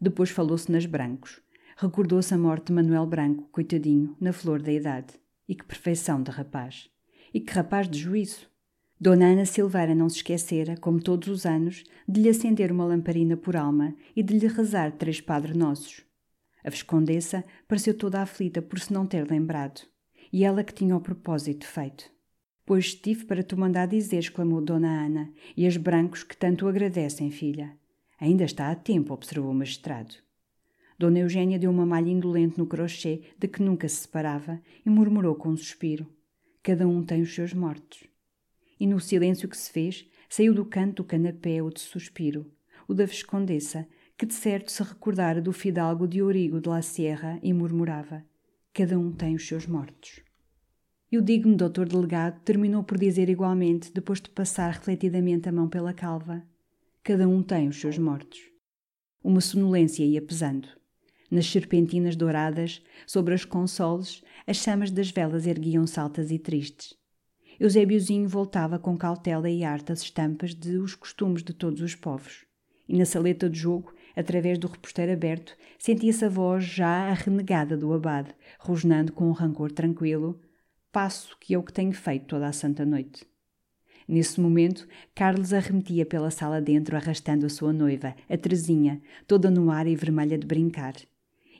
Speaker 1: Depois falou-se nas Brancos. Recordou-se a morte de Manuel Branco, coitadinho, na flor da idade. E que perfeição de rapaz. E que rapaz de juízo. Dona Ana Silveira não se esquecera, como todos os anos, de lhe acender uma lamparina por alma e de lhe rezar três Padre Nossos. A Viscondessa pareceu toda aflita por se não ter lembrado. E ela que tinha o propósito feito. Pois estive para tu mandar dizer, exclamou Dona Ana, e as brancos que tanto agradecem, filha. Ainda está a tempo, observou o magistrado. Dona Eugênia deu uma malha indolente no crochê, de que nunca se separava, e murmurou com um suspiro. Cada um tem os seus mortos e no silêncio que se fez, saiu do canto do canapé o de suspiro, o da Viscondessa, que de certo se recordara do fidalgo de Origo de la Sierra e murmurava: Cada um tem os seus mortos. E o digno doutor delegado terminou por dizer igualmente, depois de passar refletidamente a mão pela calva: Cada um tem os seus mortos. Uma sonolência ia pesando. Nas serpentinas douradas, sobre as consoles, as chamas das velas erguiam-se altas e tristes. Eusébiozinho voltava com cautela e arte as estampas de os costumes de todos os povos. E na saleta de jogo, através do reposteiro aberto, sentia-se a voz já a renegada do abade, rosnando com um rancor tranquilo, passo que é o que tenho feito toda a santa noite. Nesse momento, Carlos arremetia pela sala dentro, arrastando a sua noiva, a Teresinha, toda no ar e vermelha de brincar.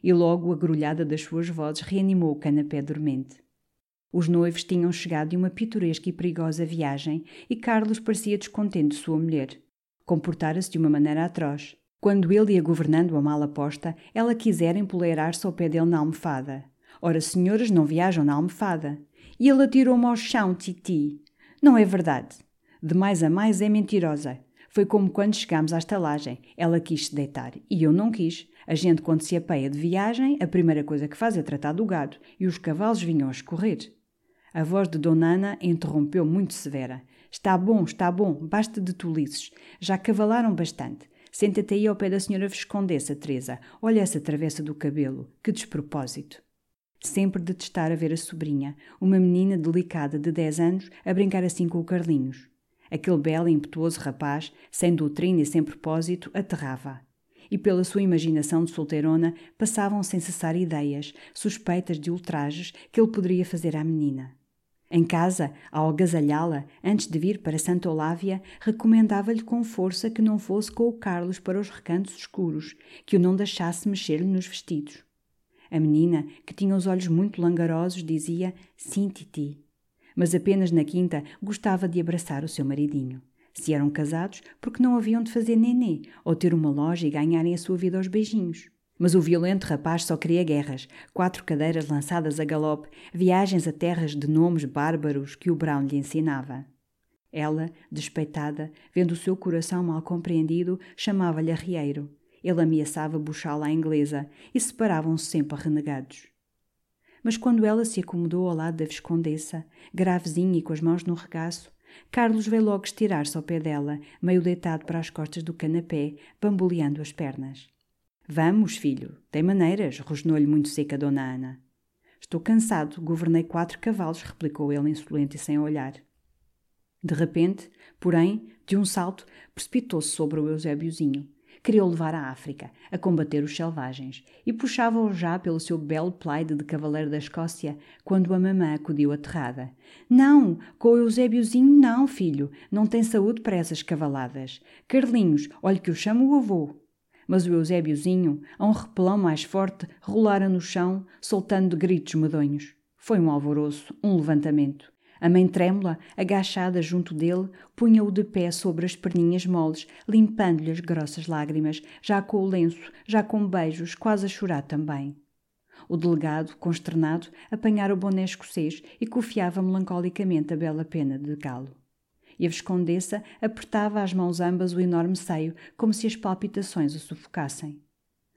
Speaker 1: E logo, agrulhada das suas vozes, reanimou o canapé dormente. Os noivos tinham chegado de uma pitoresca e perigosa viagem e Carlos parecia descontente de sua mulher. Comportara-se de uma maneira atroz. Quando ele ia governando a mala posta, ela quisera empoleirar-se ao pé dele na almofada. Ora, senhoras não viajam na almofada. E ele atirou-me ao chão, Titi. Não é verdade. De mais a mais é mentirosa. Foi como quando chegámos à estalagem. Ela quis se deitar e eu não quis. A gente, quando se apeia de viagem, a primeira coisa que faz é tratar do gado e os cavalos vinham a escorrer. A voz de Dona Ana interrompeu muito severa. Está bom, está bom, basta de tolices. Já cavalaram bastante. Senta-te aí ao pé da senhora Viscondessa, Teresa. Olha essa travessa do cabelo. Que despropósito. Sempre detestara ver a sobrinha, uma menina delicada de dez anos, a brincar assim com o Carlinhos. Aquele belo e impetuoso rapaz, sem doutrina e sem propósito, aterrava. E pela sua imaginação de solteirona passavam sem cessar ideias, suspeitas de ultrajes que ele poderia fazer à menina. Em casa, ao agasalhá-la, antes de vir para Santa Olávia, recomendava-lhe com força que não fosse com o Carlos para os recantos escuros, que o não deixasse mexer-lhe nos vestidos. A menina, que tinha os olhos muito langarosos, dizia sim, Titi. Mas apenas na quinta gostava de abraçar o seu maridinho. Se eram casados, porque não haviam de fazer nenê, ou ter uma loja e ganharem a sua vida aos beijinhos. Mas o violento rapaz só queria guerras, quatro cadeiras lançadas a galope, viagens a terras de nomes bárbaros que o Brown lhe ensinava. Ela, despeitada, vendo o seu coração mal compreendido, chamava-lhe arrieiro. Ele ameaçava buchá-la à inglesa e separavam-se sempre renegados. Mas quando ela se acomodou ao lado da Viscondessa, gravezinha e com as mãos no regaço, Carlos veio logo estirar-se ao pé dela, meio deitado para as costas do canapé, bamboleando as pernas. Vamos, filho, tem maneiras, rosnou-lhe muito seca Dona Ana. Estou cansado, governei quatro cavalos, replicou ele insolente e sem olhar. De repente, porém, de um salto, precipitou-se sobre o Eusébiozinho. Queria-o levar à África, a combater os selvagens, e puxava-o já pelo seu belo plaid de cavaleiro da Escócia, quando a mamã acudiu aterrada. Não, com o Eusébiozinho não, filho, não tem saúde para essas cavaladas. Carlinhos, olhe que eu chamo o avô mas o Eusébiozinho, a um repelão mais forte, rolara no chão, soltando gritos medonhos. Foi um alvoroço, um levantamento. A mãe trêmula, agachada junto dele, punha-o de pé sobre as perninhas moles, limpando-lhe as grossas lágrimas, já com o lenço, já com beijos, quase a chorar também. O delegado, consternado, apanhara o boné escocês e cofiava melancolicamente a bela pena de galo. E a Viscondessa apertava às mãos ambas o enorme seio, como se as palpitações o sufocassem.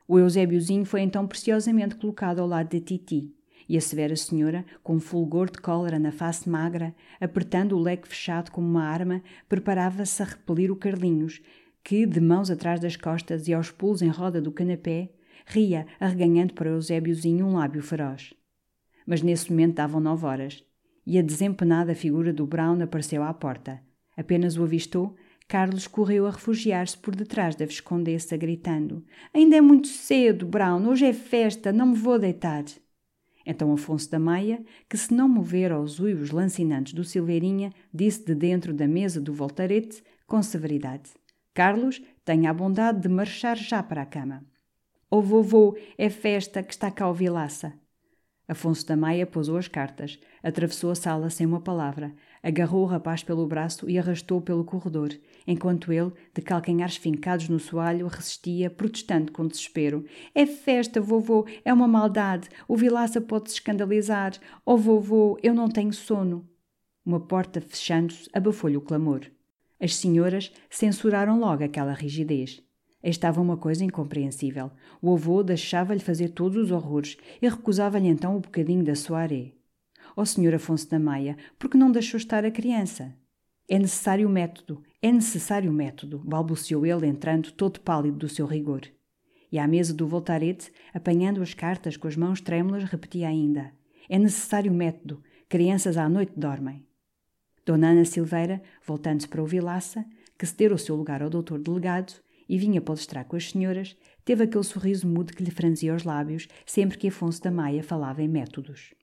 Speaker 1: O Eusébiozinho foi então preciosamente colocado ao lado de Titi, e a severa senhora, com fulgor de cólera na face magra, apertando o leque fechado como uma arma, preparava-se a repelir o Carlinhos, que, de mãos atrás das costas e aos pulos em roda do canapé, ria, arreganhando para Eusébiozinho um lábio feroz. Mas nesse momento davam nove horas, e a desempenada figura do Brown apareceu à porta. Apenas o avistou, Carlos correu a refugiar-se por detrás da Viscondessa, gritando: Ainda é muito cedo, Brown, hoje é festa, não me vou deitar. Então Afonso da Maia, que se não mover aos uivos lancinantes do Silveirinha, disse de dentro da mesa do voltarete, com severidade: Carlos, tenha a bondade de marchar já para a cama. Ó oh, vovô, é festa que está cá o Vilaça. Afonso da Maia pousou as cartas, atravessou a sala sem uma palavra, agarrou o rapaz pelo braço e arrastou-o pelo corredor, enquanto ele, de calcanhares fincados no soalho, resistia, protestando com desespero. É festa, vovô, é uma maldade, o Vilaça pode se escandalizar. Oh, vovô, eu não tenho sono. Uma porta fechando-se abafou-lhe o clamor. As senhoras censuraram logo aquela rigidez. Estava uma coisa incompreensível. O avô deixava-lhe fazer todos os horrores e recusava-lhe então o bocadinho da soirée. Ó senhor Afonso da Maia, por que não deixou estar a criança? É necessário método, é necessário método, balbuciou ele, entrando todo pálido do seu rigor. E à mesa do voltarete, apanhando as cartas com as mãos trêmulas, repetia ainda: É necessário método, crianças à noite dormem. Dona Ana Silveira, voltando-se para o Vilaça, que cedera o seu lugar ao doutor delegado, e vinha palestrar com as senhoras, teve aquele sorriso mudo que lhe franzia os lábios sempre que Afonso da Maia falava em métodos.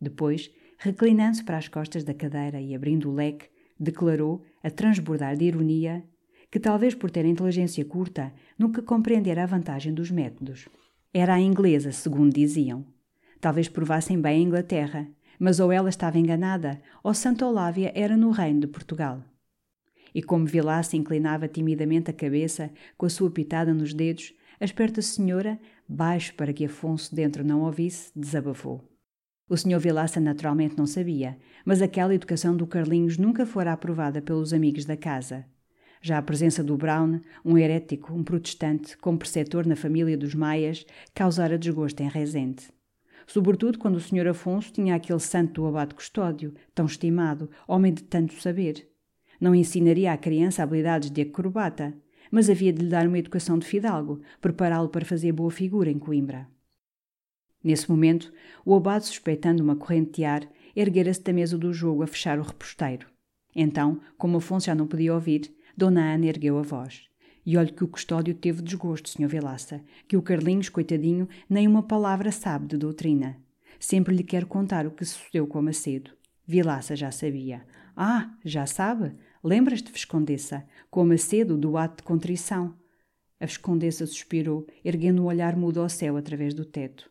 Speaker 1: Depois, reclinando-se para as costas da cadeira e abrindo o leque, declarou, a transbordar de ironia, que talvez por ter inteligência curta, nunca compreendera a vantagem dos métodos. Era a inglesa, segundo diziam. Talvez provassem bem a Inglaterra, mas ou ela estava enganada, ou Santa Olávia era no reino de Portugal e como Vilaça inclinava timidamente a cabeça, com a sua pitada nos dedos, a esperta senhora, baixo para que Afonso dentro não ouvisse, desabafou. O senhor Vilaça naturalmente não sabia, mas aquela educação do Carlinhos nunca fora aprovada pelos amigos da casa. Já a presença do Brown, um herético, um protestante, como preceptor na família dos Maias, causara desgosto em Rezende. Sobretudo quando o senhor Afonso tinha aquele santo do abade custódio, tão estimado, homem de tanto saber. Não ensinaria à criança habilidades de acrobata, mas havia de lhe dar uma educação de fidalgo, prepará-lo para fazer boa figura em Coimbra. Nesse momento, o abade, suspeitando uma corrente de ar, erguera-se da mesa do jogo a fechar o reposteiro. Então, como Afonso já não podia ouvir, Dona Ana ergueu a voz. E olhe que o custódio teve desgosto, Sr. Vilaça, que o Carlinhos, coitadinho, nem uma palavra sabe de doutrina. Sempre lhe quero contar o que sucedeu com Macedo. Vilaça já sabia. Ah, já sabe? Lembras-te, Viscondessa, com a Macedo do ato de contrição? A Viscondessa suspirou, erguendo um olhar mudo ao céu através do teto.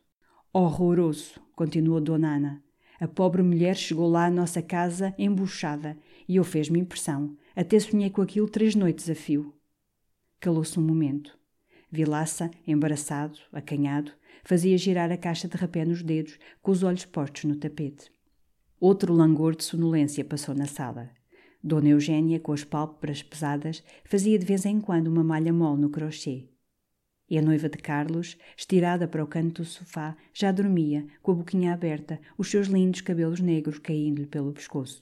Speaker 1: Horroroso, continuou Dona Ana. A pobre mulher chegou lá à nossa casa embuchada e eu fez-me impressão. Até sonhei com aquilo três noites a fio. Calou-se um momento. Vilaça, embaraçado, acanhado, fazia girar a caixa de rapé nos dedos, com os olhos postos no tapete. Outro langor de sonolência passou na sala. Dona Eugênia, com as pálpebras pesadas, fazia de vez em quando uma malha mole no crochê. E a noiva de Carlos, estirada para o canto do sofá, já dormia, com a boquinha aberta, os seus lindos cabelos negros caindo-lhe pelo pescoço.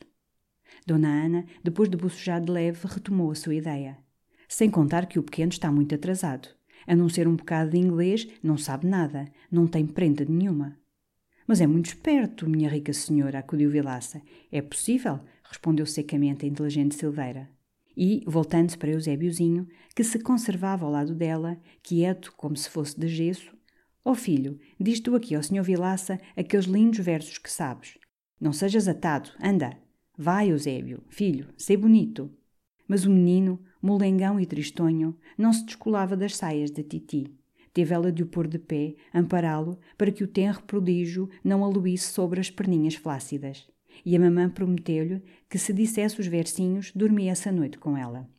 Speaker 1: Dona Ana, depois de bocejar de leve, retomou a sua ideia. Sem contar que o pequeno está muito atrasado. A não ser um bocado de inglês, não sabe nada, não tem prenda nenhuma. Mas é muito esperto, minha rica senhora, acudiu Vilaça. É possível, respondeu secamente a inteligente Silveira. E, voltando-se para Eusébiozinho, que se conservava ao lado dela, quieto como se fosse de gesso, Ó oh filho, diz tu aqui ao senhor Vilaça aqueles lindos versos que sabes. Não sejas atado, anda. Vai, Eusébio, filho, sê bonito. Mas o menino, molengão e tristonho, não se descolava das saias da Titi. Teve ela de o pôr de pé, ampará-lo, para que o tenro prodígio não aluísse sobre as perninhas flácidas e a mamã prometeu-lhe que se dissesse os versinhos, dormia essa noite com ela.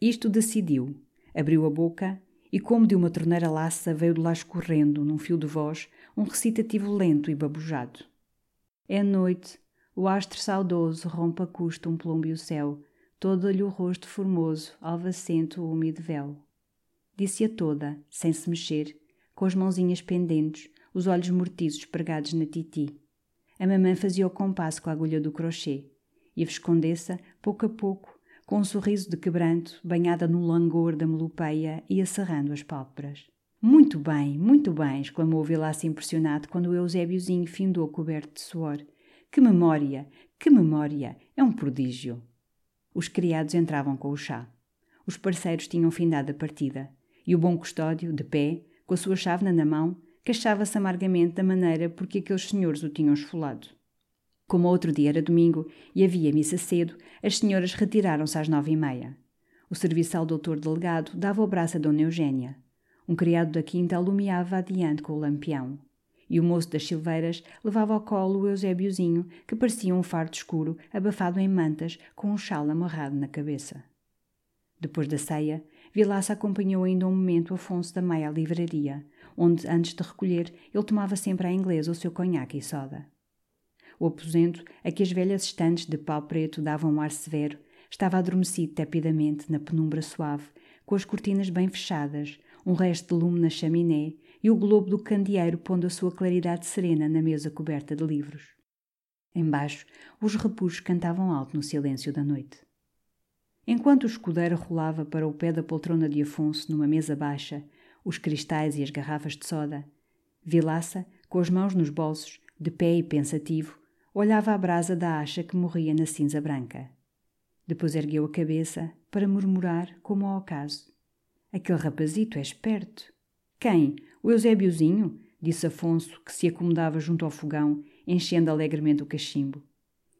Speaker 1: Isto decidiu, abriu a boca e, como de uma torneira laça, veio de lá escorrendo, num fio de voz, um recitativo lento e babujado. É noite, o astro saudoso rompe a custo um plúmbio céu, todo-lhe o rosto formoso, alvacento o úmido véu. Disse-a toda, sem se mexer, com as mãozinhas pendentes, os olhos mortizos pregados na titi. A mamã fazia o compasso com a agulha do crochê, e a Viscondessa, pouco a pouco, com um sorriso de quebranto, banhada no langor da melopeia, ia cerrando as pálpebras. Muito bem, muito bem, exclamou Vilaça impressionado quando o Eusébiozinho findou coberto de suor. Que memória, que memória! É um prodígio. Os criados entravam com o chá. Os parceiros tinham findado a partida, e o bom custódio, de pé, com a sua chávena na mão, queixava-se amargamente da maneira por que aqueles senhores o tinham esfolado. Como outro dia era domingo e havia missa cedo, as senhoras retiraram-se às nove e meia. O serviçal doutor delegado dava o braço a Dona Eugênia. Um criado da quinta alumiava adiante com o lampião. E o moço das silveiras levava ao colo o Eusébiozinho, que parecia um fardo escuro, abafado em mantas, com um chal amarrado na cabeça. Depois da ceia, Vilaça acompanhou ainda um momento Afonso da Maia à livraria, onde, antes de recolher, ele tomava sempre à inglesa o seu conhaque e soda. O aposento, a que as velhas estantes de pau preto davam um ar severo, estava adormecido tepidamente na penumbra suave, com as cortinas bem fechadas, um resto de lume na chaminé e o globo do candeeiro pondo a sua claridade serena na mesa coberta de livros. Embaixo, os repuxos cantavam alto no silêncio da noite. Enquanto o escudeiro rolava para o pé da poltrona de Afonso numa mesa baixa, os cristais e as garrafas de soda. Vilaça, com as mãos nos bolsos, de pé e pensativo, olhava a brasa da acha que morria na cinza branca. Depois ergueu a cabeça para murmurar como ao acaso. Aquele rapazito é esperto. Quem? O Eusébiozinho? disse Afonso, que se acomodava junto ao fogão, enchendo alegremente o cachimbo.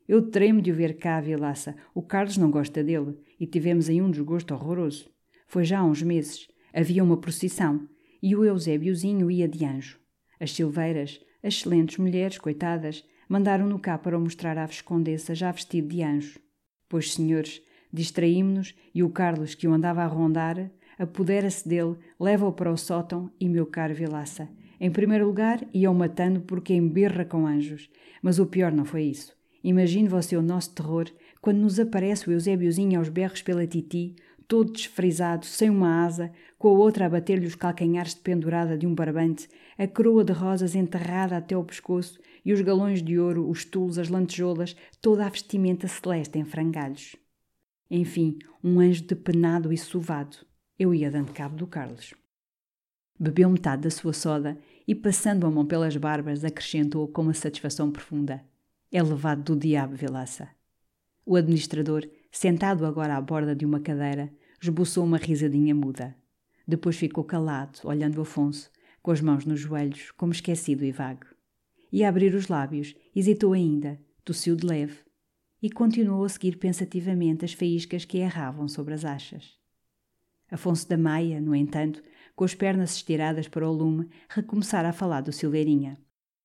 Speaker 1: Eu tremo de o ver cá, Vilaça. O Carlos não gosta dele e tivemos aí um desgosto horroroso. Foi já há uns meses. Havia uma procissão e o Eusébiozinho ia de anjo. As silveiras, as excelentes mulheres, coitadas, mandaram-no cá para o mostrar à Viscondessa já vestido de anjo. Pois, senhores, distraímo-nos e o Carlos, que o andava a rondar, apodera-se dele, leva-o para o sótão e, meu caro Vilaça, em primeiro lugar, ia-o matando porque emberra com anjos. Mas o pior não foi isso. Imagine você o nosso terror quando nos aparece o Eusébiozinho aos berros pela titi, todo desfrisado, sem uma asa, com a outra a bater-lhe os calcanhares de pendurada de um barbante, a coroa de rosas enterrada até ao pescoço e os galões de ouro, os tulos, as lantejoulas, toda a vestimenta celeste em frangalhos. Enfim, um anjo depenado e sovado. Eu ia dando cabo do Carlos. Bebeu metade da sua soda e, passando a mão pelas barbas, acrescentou com uma satisfação profunda: É levado do diabo, Vilaça. O administrador, sentado agora à borda de uma cadeira, esboçou uma risadinha muda. Depois ficou calado, olhando Afonso, com as mãos nos joelhos, como esquecido e vago. E a abrir os lábios, hesitou ainda, tossiu de leve, e continuou a seguir pensativamente as faíscas que erravam sobre as achas. Afonso da Maia, no entanto, com as pernas estiradas para o lume, recomeçara a falar do Silveirinha.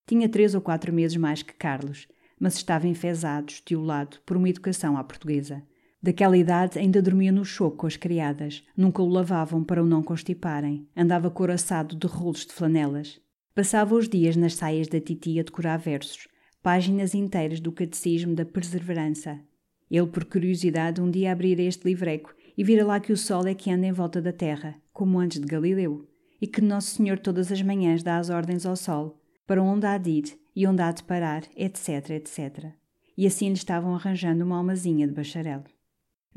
Speaker 1: Tinha três ou quatro meses mais que Carlos, mas estava enfesado, estiolado, por uma educação à portuguesa. Daquela idade ainda dormia no choco com as criadas, nunca o lavavam para o não constiparem, andava coraçado de rolos de flanelas. Passava os dias nas saias da titia a decorar versos, páginas inteiras do catecismo da perseverança. Ele, por curiosidade, um dia abrira este livreco e vira lá que o sol é que anda em volta da terra, como antes de Galileu, e que Nosso Senhor todas as manhãs dá as ordens ao sol, para onde há de ir e onde há de parar, etc, etc. E assim lhe estavam arranjando uma almazinha de bacharel.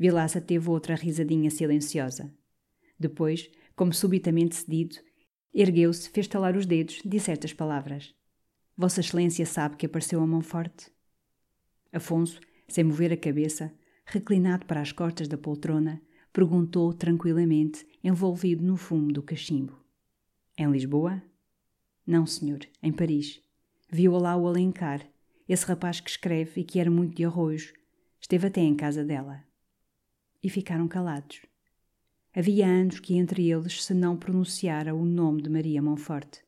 Speaker 1: Vilaça teve outra risadinha silenciosa. Depois, como subitamente cedido, ergueu-se, fez talar os dedos, disse certas palavras. Vossa Excelência sabe que apareceu a mão forte? Afonso, sem mover a cabeça, reclinado para as costas da poltrona, perguntou tranquilamente, envolvido no fumo do cachimbo. Em Lisboa? Não, senhor, em Paris. Viu lá o Alencar, esse rapaz que escreve e que era muito de arrojo. Esteve até em casa dela e ficaram calados. Havia anos que entre eles se não pronunciara o nome de Maria Monforte.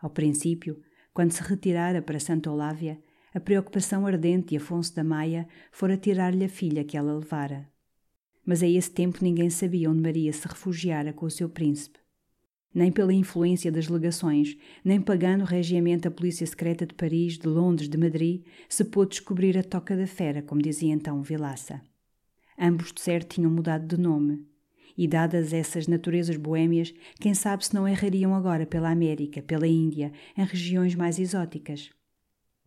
Speaker 1: Ao princípio, quando se retirara para Santa Olávia, a preocupação ardente de Afonso da Maia fora tirar-lhe a filha que ela levara. Mas a esse tempo ninguém sabia onde Maria se refugiara com o seu príncipe. Nem pela influência das legações, nem pagando regiamente a polícia secreta de Paris, de Londres, de Madrid, se pôde descobrir a toca da fera, como dizia então Vilaça. Ambos, de certo, tinham mudado de nome. E dadas essas naturezas boêmias, quem sabe se não errariam agora pela América, pela Índia, em regiões mais exóticas.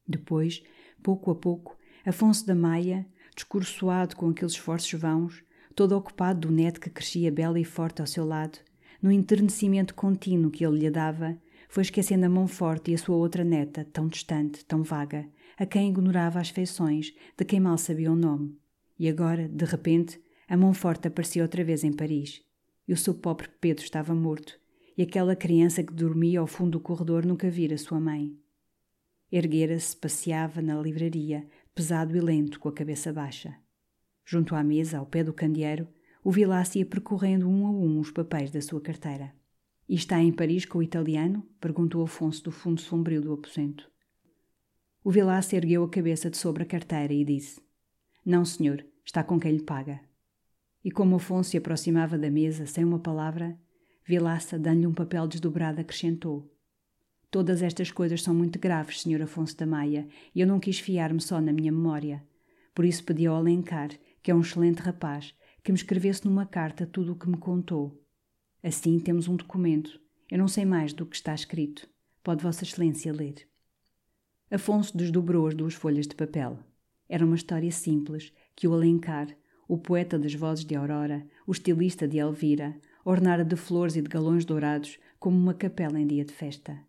Speaker 1: Depois, pouco a pouco, Afonso da Maia, discursoado com aqueles esforços vãos, todo ocupado do neto que crescia belo e forte ao seu lado, no enternecimento contínuo que ele lhe dava, foi esquecendo a mão forte e a sua outra neta, tão distante, tão vaga, a quem ignorava as feições, de quem mal sabia o nome. E agora, de repente, a mão forte aparecia outra vez em Paris. E o seu pobre Pedro estava morto, e aquela criança que dormia ao fundo do corredor nunca vira sua mãe. Erguera-se, passeava na livraria, pesado e lento, com a cabeça baixa. Junto à mesa, ao pé do candeeiro, o Vilaça ia percorrendo um a um os papéis da sua carteira. E está em Paris com o italiano? perguntou Afonso do fundo sombrio do aposento. O Vilaça ergueu a cabeça de sobre a carteira e disse: Não, senhor, está com quem lhe paga. E como Afonso se aproximava da mesa sem uma palavra, Vilaça, dando-lhe um papel desdobrado, acrescentou: Todas estas coisas são muito graves, Sr. Afonso da Maia, e eu não quis fiar-me só na minha memória. Por isso pedi ao Alencar, que é um excelente rapaz, que me escrevesse numa carta tudo o que me contou. Assim temos um documento. Eu não sei mais do que está escrito. Pode Vossa Excelência ler. Afonso desdobrou as duas folhas de papel. Era uma história simples que o Alencar, o poeta das vozes de Aurora, o estilista de Elvira, ornara de flores e de galões dourados como uma capela em dia de festa.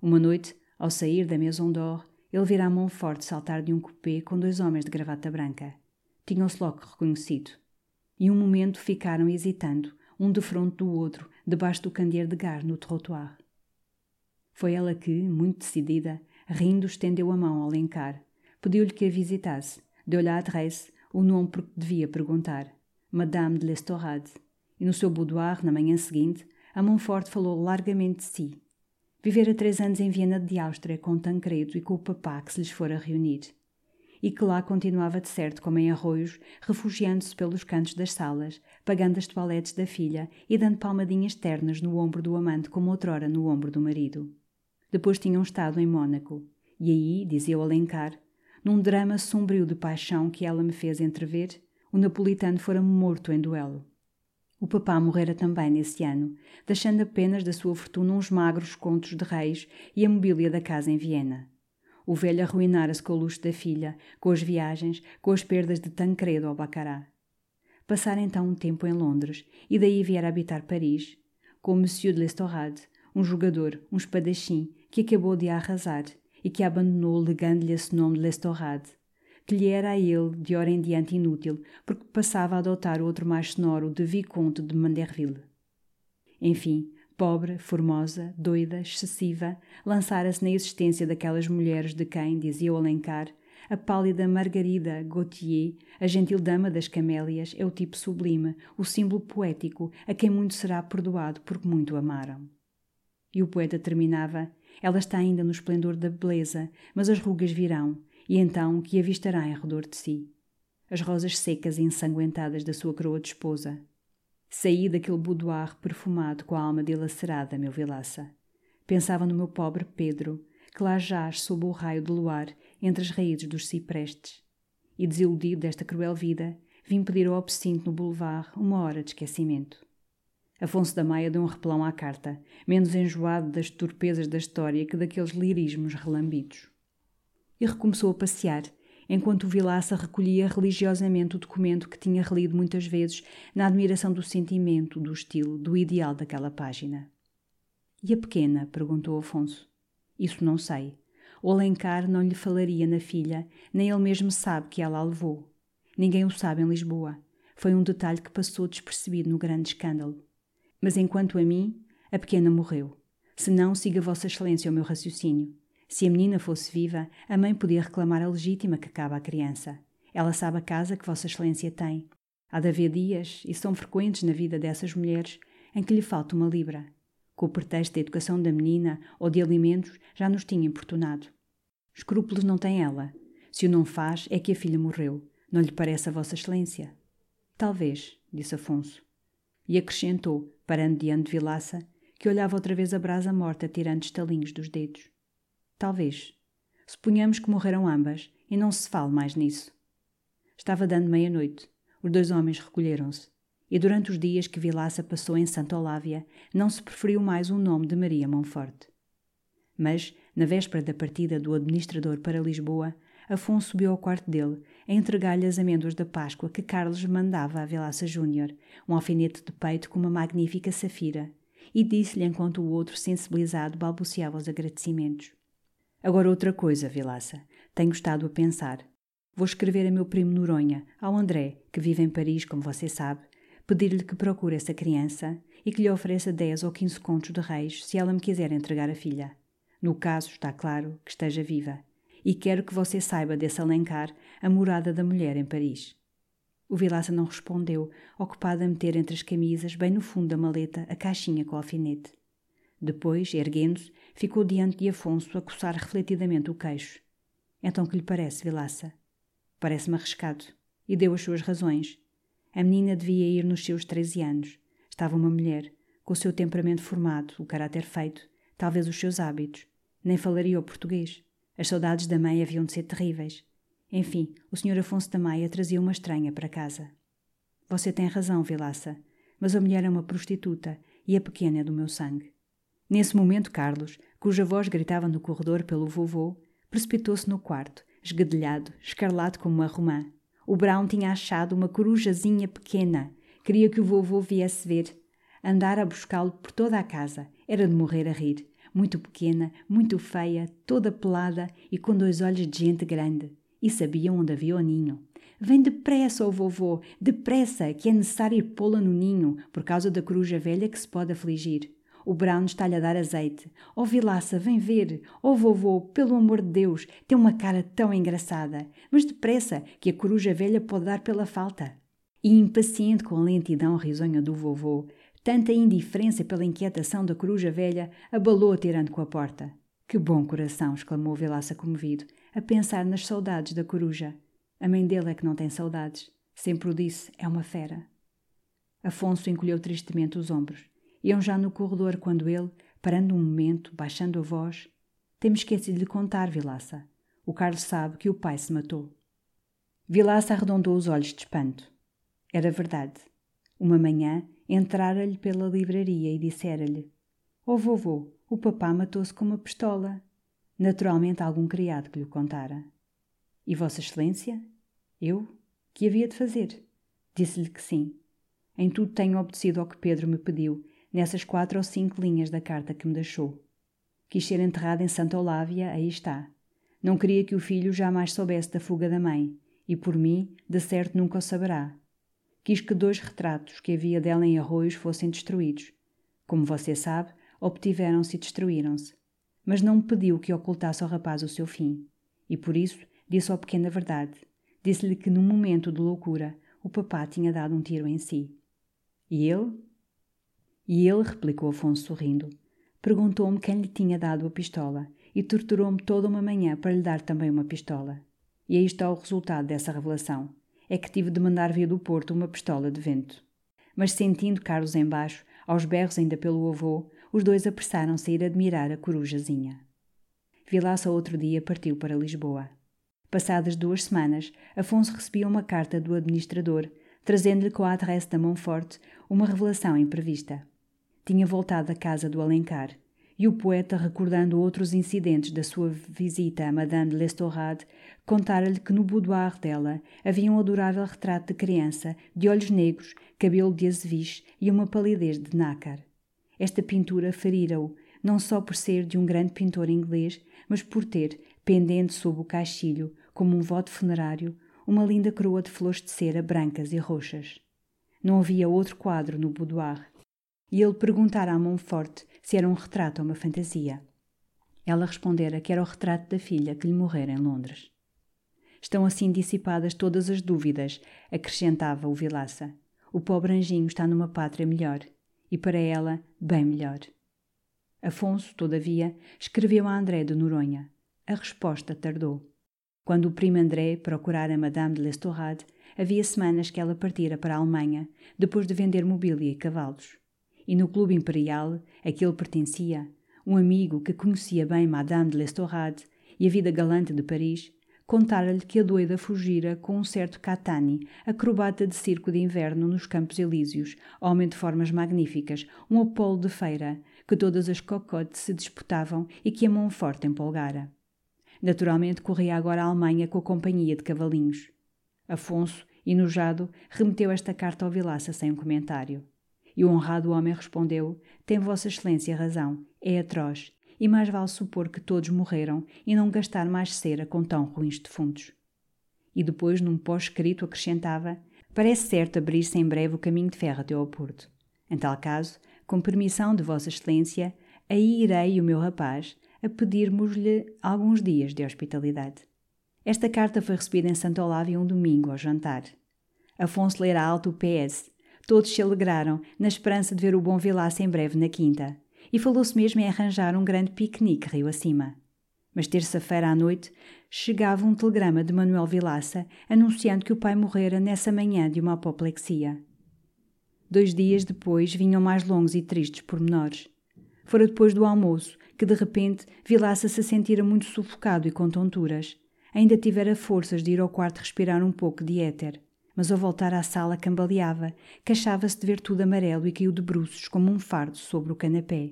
Speaker 1: Uma noite, ao sair da Maison d'Or, ele vira a mão forte saltar de um coupé com dois homens de gravata branca. Tinham-se logo reconhecido. E um momento ficaram hesitando, um de frente do outro, debaixo do candeeiro de gás no trottoir. Foi ela que, muito decidida, rindo, estendeu a mão ao Alencar. Pediu-lhe que a visitasse. Deu-lhe a adresse, o nome por que devia perguntar. Madame de l'Estorade. E no seu boudoir, na manhã seguinte, a mão forte falou largamente de si, Vivera três anos em Viena de Áustria com Tancredo e com o papá que se lhes fora reunir. E que lá continuava de certo como em arroios, refugiando-se pelos cantos das salas, pagando as toaletes da filha e dando palmadinhas ternas no ombro do amante como outrora no ombro do marido. Depois tinham estado em Mônaco. E aí, dizia o Alencar, num drama sombrio de paixão que ela me fez entrever, o napolitano fora morto em duelo. O papá morrera também nesse ano, deixando apenas da sua fortuna uns magros contos de reis e a mobília da casa em Viena. O velho arruinara-se com o luxo da filha, com as viagens, com as perdas de Tancredo ao Bacará. Passara então um tempo em Londres e daí viera habitar Paris, com Monsieur de l'Estorade, um jogador, um espadachim, que acabou de arrasar e que abandonou legando-lhe esse nome de l'Estorade, que lhe era a ele de hora em diante inútil, porque passava a adotar outro mais sonoro de Vicomte de Manderville. Enfim, pobre, formosa, doida, excessiva, lançara-se na existência daquelas mulheres de quem, dizia o Alencar, a pálida Margarida Gautier, a gentil dama das camélias, é o tipo sublime, o símbolo poético, a quem muito será perdoado porque muito amaram. E o poeta terminava: Ela está ainda no esplendor da beleza, mas as rugas virão, e então que avistará em redor de si? As rosas secas e ensanguentadas da sua coroa de esposa. Saí daquele boudoir perfumado com a alma dilacerada, meu vilaça. Pensava no meu pobre Pedro, que lá jaz sob o raio do luar entre as raízes dos ciprestes. E desiludido desta cruel vida, vim pedir ao absinto no boulevard uma hora de esquecimento. Afonso da Maia deu um repelão à carta, menos enjoado das torpezas da história que daqueles lirismos relambidos e recomeçou a passear, enquanto o Vilaça recolhia religiosamente o documento que tinha relido muitas vezes na admiração do sentimento, do estilo, do ideal daquela página. E a pequena? perguntou Afonso. Isso não sei. O Alencar não lhe falaria na filha, nem ele mesmo sabe que ela a levou. Ninguém o sabe em Lisboa. Foi um detalhe que passou despercebido no grande escândalo. Mas enquanto a mim, a pequena morreu. Se não, siga Vossa Excelência o meu raciocínio. Se a menina fosse viva, a mãe podia reclamar a legítima que acaba a criança. Ela sabe a casa que Vossa Excelência tem. Há de haver dias, e são frequentes na vida dessas mulheres, em que lhe falta uma libra. Com o pretexto da educação da menina ou de alimentos, já nos tinha importunado. Escrúpulos não tem ela. Se o não faz, é que a filha morreu. Não lhe parece a Vossa Excelência? Talvez, disse Afonso. E acrescentou, parando diante de Vilaça, que olhava outra vez a brasa morta tirando estalinhos dos dedos. Talvez. Suponhamos que morreram ambas e não se fale mais nisso. Estava dando meia-noite. Os dois homens recolheram-se. E durante os dias que Vilaça passou em Santa Olávia, não se preferiu mais o nome de Maria Monforte. Mas, na véspera da partida do administrador para Lisboa, Afonso subiu ao quarto dele a entregar-lhe as amêndoas da Páscoa que Carlos mandava a Vilaça Júnior, um alfinete de peito com uma magnífica safira, e disse-lhe enquanto o outro, sensibilizado, balbuciava os agradecimentos. Agora outra coisa, Vilaça. Tenho estado a pensar. Vou escrever a meu primo Noronha, ao André, que vive em Paris, como você sabe, pedir-lhe que procure essa criança e que lhe ofereça 10 ou 15 contos de reis se ela me quiser entregar a filha. No caso, está claro, que esteja viva. E quero que você saiba desse Alencar a morada da mulher em Paris. O Vilaça não respondeu, ocupado a meter entre as camisas, bem no fundo da maleta, a caixinha com o alfinete. Depois, erguendo-se, ficou diante de Afonso a coçar refletidamente o queixo. Então que lhe parece, Vilaça? Parece-me arriscado. E deu as suas razões. A menina devia ir nos seus treze anos. Estava uma mulher, com o seu temperamento formado, o caráter feito, talvez os seus hábitos. Nem falaria o português. As saudades da mãe haviam de ser terríveis. Enfim, o Sr. Afonso da Maia trazia uma estranha para casa. Você tem razão, Vilaça, mas a mulher é uma prostituta e a pequena é do meu sangue. Nesse momento, Carlos, cuja voz gritava no corredor pelo vovô, precipitou-se no quarto esgadelhado, escarlate como uma romã. O Brown tinha achado uma corujazinha pequena. Queria que o vovô viesse ver. Andar a buscá-lo por toda a casa. Era de morrer a rir. Muito pequena, muito feia, toda pelada e com dois olhos de gente grande. E sabia onde havia o ninho. Vem depressa, oh vovô, depressa, que é necessário ir pô-la no ninho, por causa da coruja velha que se pode afligir. O Brown está-lhe a dar azeite. Oh, Vilaça, vem ver. Oh, vovô, pelo amor de Deus, tem uma cara tão engraçada. Mas depressa, que a coruja velha pode dar pela falta. E impaciente com a lentidão risonha do vovô, tanta indiferença pela inquietação da coruja velha, abalou tirando com a porta. Que bom coração! exclamou Vilaça comovido, a pensar nas saudades da coruja. A mãe dele é que não tem saudades. Sempre o disse, é uma fera. Afonso encolheu tristemente os ombros. Iam já no corredor quando ele, parando um momento, baixando a voz, temos esquecido de lhe contar, Vilaça. O Carlos sabe que o pai se matou. Vilaça arredondou os olhos de espanto. Era verdade. Uma manhã entrara-lhe pela livraria e dissera-lhe: Ó oh, vovô, o papá matou-se com uma pistola. Naturalmente algum criado que lhe contara. E Vossa Excelência? Eu? Que havia de fazer? Disse-lhe que sim. Em tudo tenho obedecido ao que Pedro me pediu nessas quatro ou cinco linhas da carta que me deixou. Quis ser enterrado em Santa Olávia, aí está. Não queria que o filho jamais soubesse da fuga da mãe, e por mim, de certo nunca o saberá. Quis que dois retratos que havia dela em arroios fossem destruídos. Como você sabe, obtiveram-se e destruíram-se. Mas não me pediu que ocultasse ao rapaz o seu fim. E por isso disse ao pequeno a verdade. Disse-lhe que num momento de loucura o papá tinha dado um tiro em si. E ele, e ele, replicou Afonso sorrindo, perguntou-me quem lhe tinha dado a pistola e torturou-me toda uma manhã para lhe dar também uma pistola. E aí está o resultado dessa revelação. É que tive de mandar vir do Porto uma pistola de vento. Mas sentindo Carlos embaixo, aos berros ainda pelo avô, os dois apressaram-se a ir admirar a corujazinha. Vilaça outro dia partiu para Lisboa. Passadas duas semanas, Afonso recebia uma carta do administrador, trazendo-lhe com a adresse da Monforte uma revelação imprevista tinha voltado à casa do Alencar, e o poeta, recordando outros incidentes da sua visita a Madame de l'Estorade, contara-lhe que no boudoir dela havia um adorável retrato de criança, de olhos negros, cabelo de azeviche e uma palidez de nácar. Esta pintura ferira-o, não só por ser de um grande pintor inglês, mas por ter, pendente sob o caixilho, como um voto funerário, uma linda coroa de flores de cera brancas e roxas. Não havia outro quadro no boudoir e ele perguntara a Montfort se era um retrato ou uma fantasia. Ela respondera que era o retrato da filha que lhe morrera em Londres. Estão assim dissipadas todas as dúvidas, acrescentava o Vilaça. O pobre anjinho está numa pátria melhor, e para ela, bem melhor. Afonso, todavia, escreveu a André de Noronha. a resposta tardou. Quando o primo André procurara Madame de Lestorade, havia semanas que ela partira para a Alemanha, depois de vender mobília e cavalos. E no Clube Imperial, a que ele pertencia, um amigo que conhecia bem Madame de Lestorade e a vida galante de Paris, contara-lhe que a doida fugira com um certo Catani, acrobata de circo de inverno nos Campos Elíseos, homem de formas magníficas, um Apolo de feira, que todas as cocotes se disputavam e que a mão forte empolgara. Naturalmente corria agora à Alemanha com a companhia de cavalinhos. Afonso, enojado, remeteu esta carta ao Vilaça sem um comentário. E o honrado homem respondeu: Tem Vossa Excelência razão, é atroz, e mais vale supor que todos morreram e não gastar mais cera com tão ruins defuntos. E depois, num pós-escrito, acrescentava: Parece certo abrir-se em breve o caminho de ferro até ao Porto. Em tal caso, com permissão de Vossa Excelência, aí irei o meu rapaz a pedirmos-lhe alguns dias de hospitalidade. Esta carta foi recebida em Santo Olávio um domingo ao jantar. Afonso lera alto o PS. Todos se alegraram, na esperança de ver o bom Vilaça em breve na quinta e falou-se mesmo em arranjar um grande piquenique rio acima. Mas terça-feira à noite chegava um telegrama de Manuel Vilaça anunciando que o pai morrera nessa manhã de uma apoplexia. Dois dias depois vinham mais longos e tristes pormenores. Fora depois do almoço que, de repente, Vilaça se sentira muito sufocado e com tonturas. Ainda tivera forças de ir ao quarto respirar um pouco de éter mas ao voltar à sala cambaleava, queixava-se de ver tudo amarelo e caiu de bruços como um fardo sobre o canapé.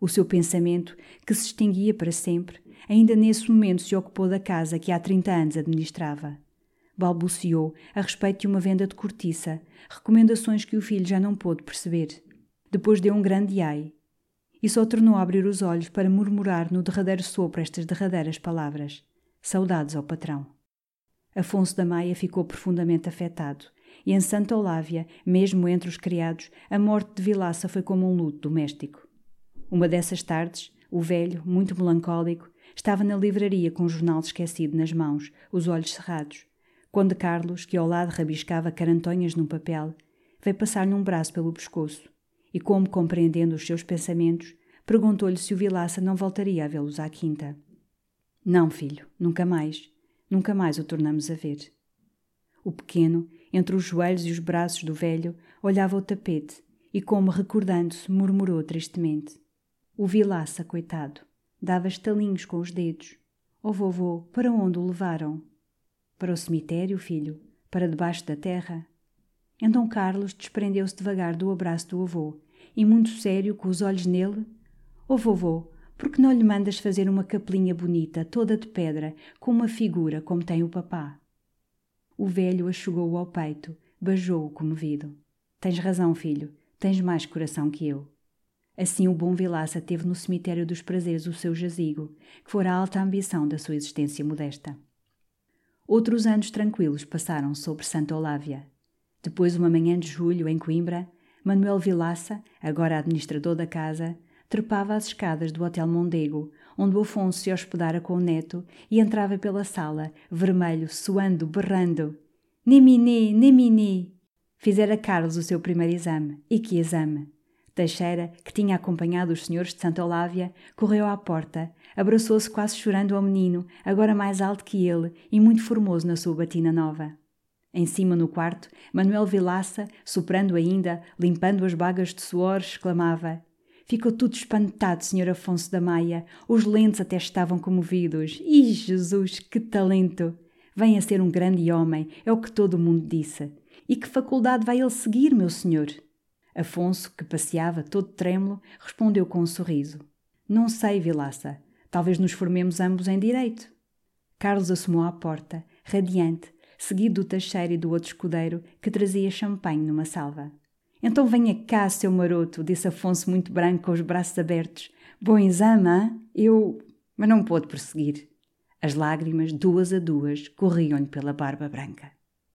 Speaker 1: O seu pensamento, que se extinguia para sempre, ainda nesse momento se ocupou da casa que há trinta anos administrava. Balbuciou a respeito de uma venda de cortiça, recomendações que o filho já não pôde perceber. Depois deu um grande ai. E só tornou a abrir os olhos para murmurar no derradeiro sopro estas derradeiras palavras: Saudades ao patrão. Afonso da Maia ficou profundamente afetado, e em Santa Olávia, mesmo entre os criados, a morte de Vilaça foi como um luto doméstico. Uma dessas tardes, o velho, muito melancólico, estava na livraria com o jornal esquecido nas mãos, os olhos cerrados, quando Carlos, que ao lado rabiscava carantonhas num papel, veio passar-lhe um braço pelo pescoço e, como compreendendo os seus pensamentos, perguntou-lhe se o Vilaça não voltaria a vê-los à quinta. Não, filho, nunca mais. Nunca mais o tornamos a ver. O pequeno, entre os joelhos e os braços do velho, olhava o tapete e, como recordando-se, murmurou tristemente. O Vilaça, coitado, dava estalinhos com os dedos. Oh vovô, para onde o levaram? Para o cemitério, filho, para debaixo da terra. Então Carlos desprendeu-se devagar do abraço do avô e, muito sério, com os olhos nele, Oh vovô, por que não lhe mandas fazer uma capelinha bonita, toda de pedra, com uma figura como tem o papá? O velho a chegou ao peito, beijou-o comovido. Tens razão, filho, tens mais coração que eu. Assim o bom Vilaça teve no cemitério dos prazeres o seu jazigo, que fora a alta ambição da sua existência modesta. Outros anos tranquilos passaram sobre Santa Olávia. Depois, uma manhã de julho, em Coimbra, Manuel Vilaça, agora administrador da casa, trepava as escadas do Hotel Mondego, onde o Afonso se hospedara com o neto, e entrava pela sala, vermelho, suando, berrando. Neminé, Neminé! Fizera Carlos o seu primeiro exame. E que exame! Teixeira, que tinha acompanhado os senhores de Santa Olávia, correu à porta, abraçou-se quase chorando ao menino, agora mais alto que ele e muito formoso na sua batina nova. Em cima no quarto, Manuel Vilaça, soprando ainda, limpando as bagas de suor, exclamava: Ficou tudo espantado, Sr. Afonso da Maia. Os lentes até estavam comovidos. Ih, Jesus, que talento! Vem a ser um grande homem, é o que todo o mundo disse. E que faculdade vai ele seguir, meu senhor? Afonso, que passeava todo trêmulo, respondeu com um sorriso. Não sei, Vilaça. Talvez nos formemos ambos em direito. Carlos assomou à porta, radiante, seguido do tacheiro e do outro escudeiro que trazia champanhe numa salva. Então venha cá, seu maroto, disse Afonso muito branco com os braços abertos. Bom exame, hein? Eu. Mas não pôde prosseguir. As lágrimas, duas a duas, corriam-lhe pela barba branca.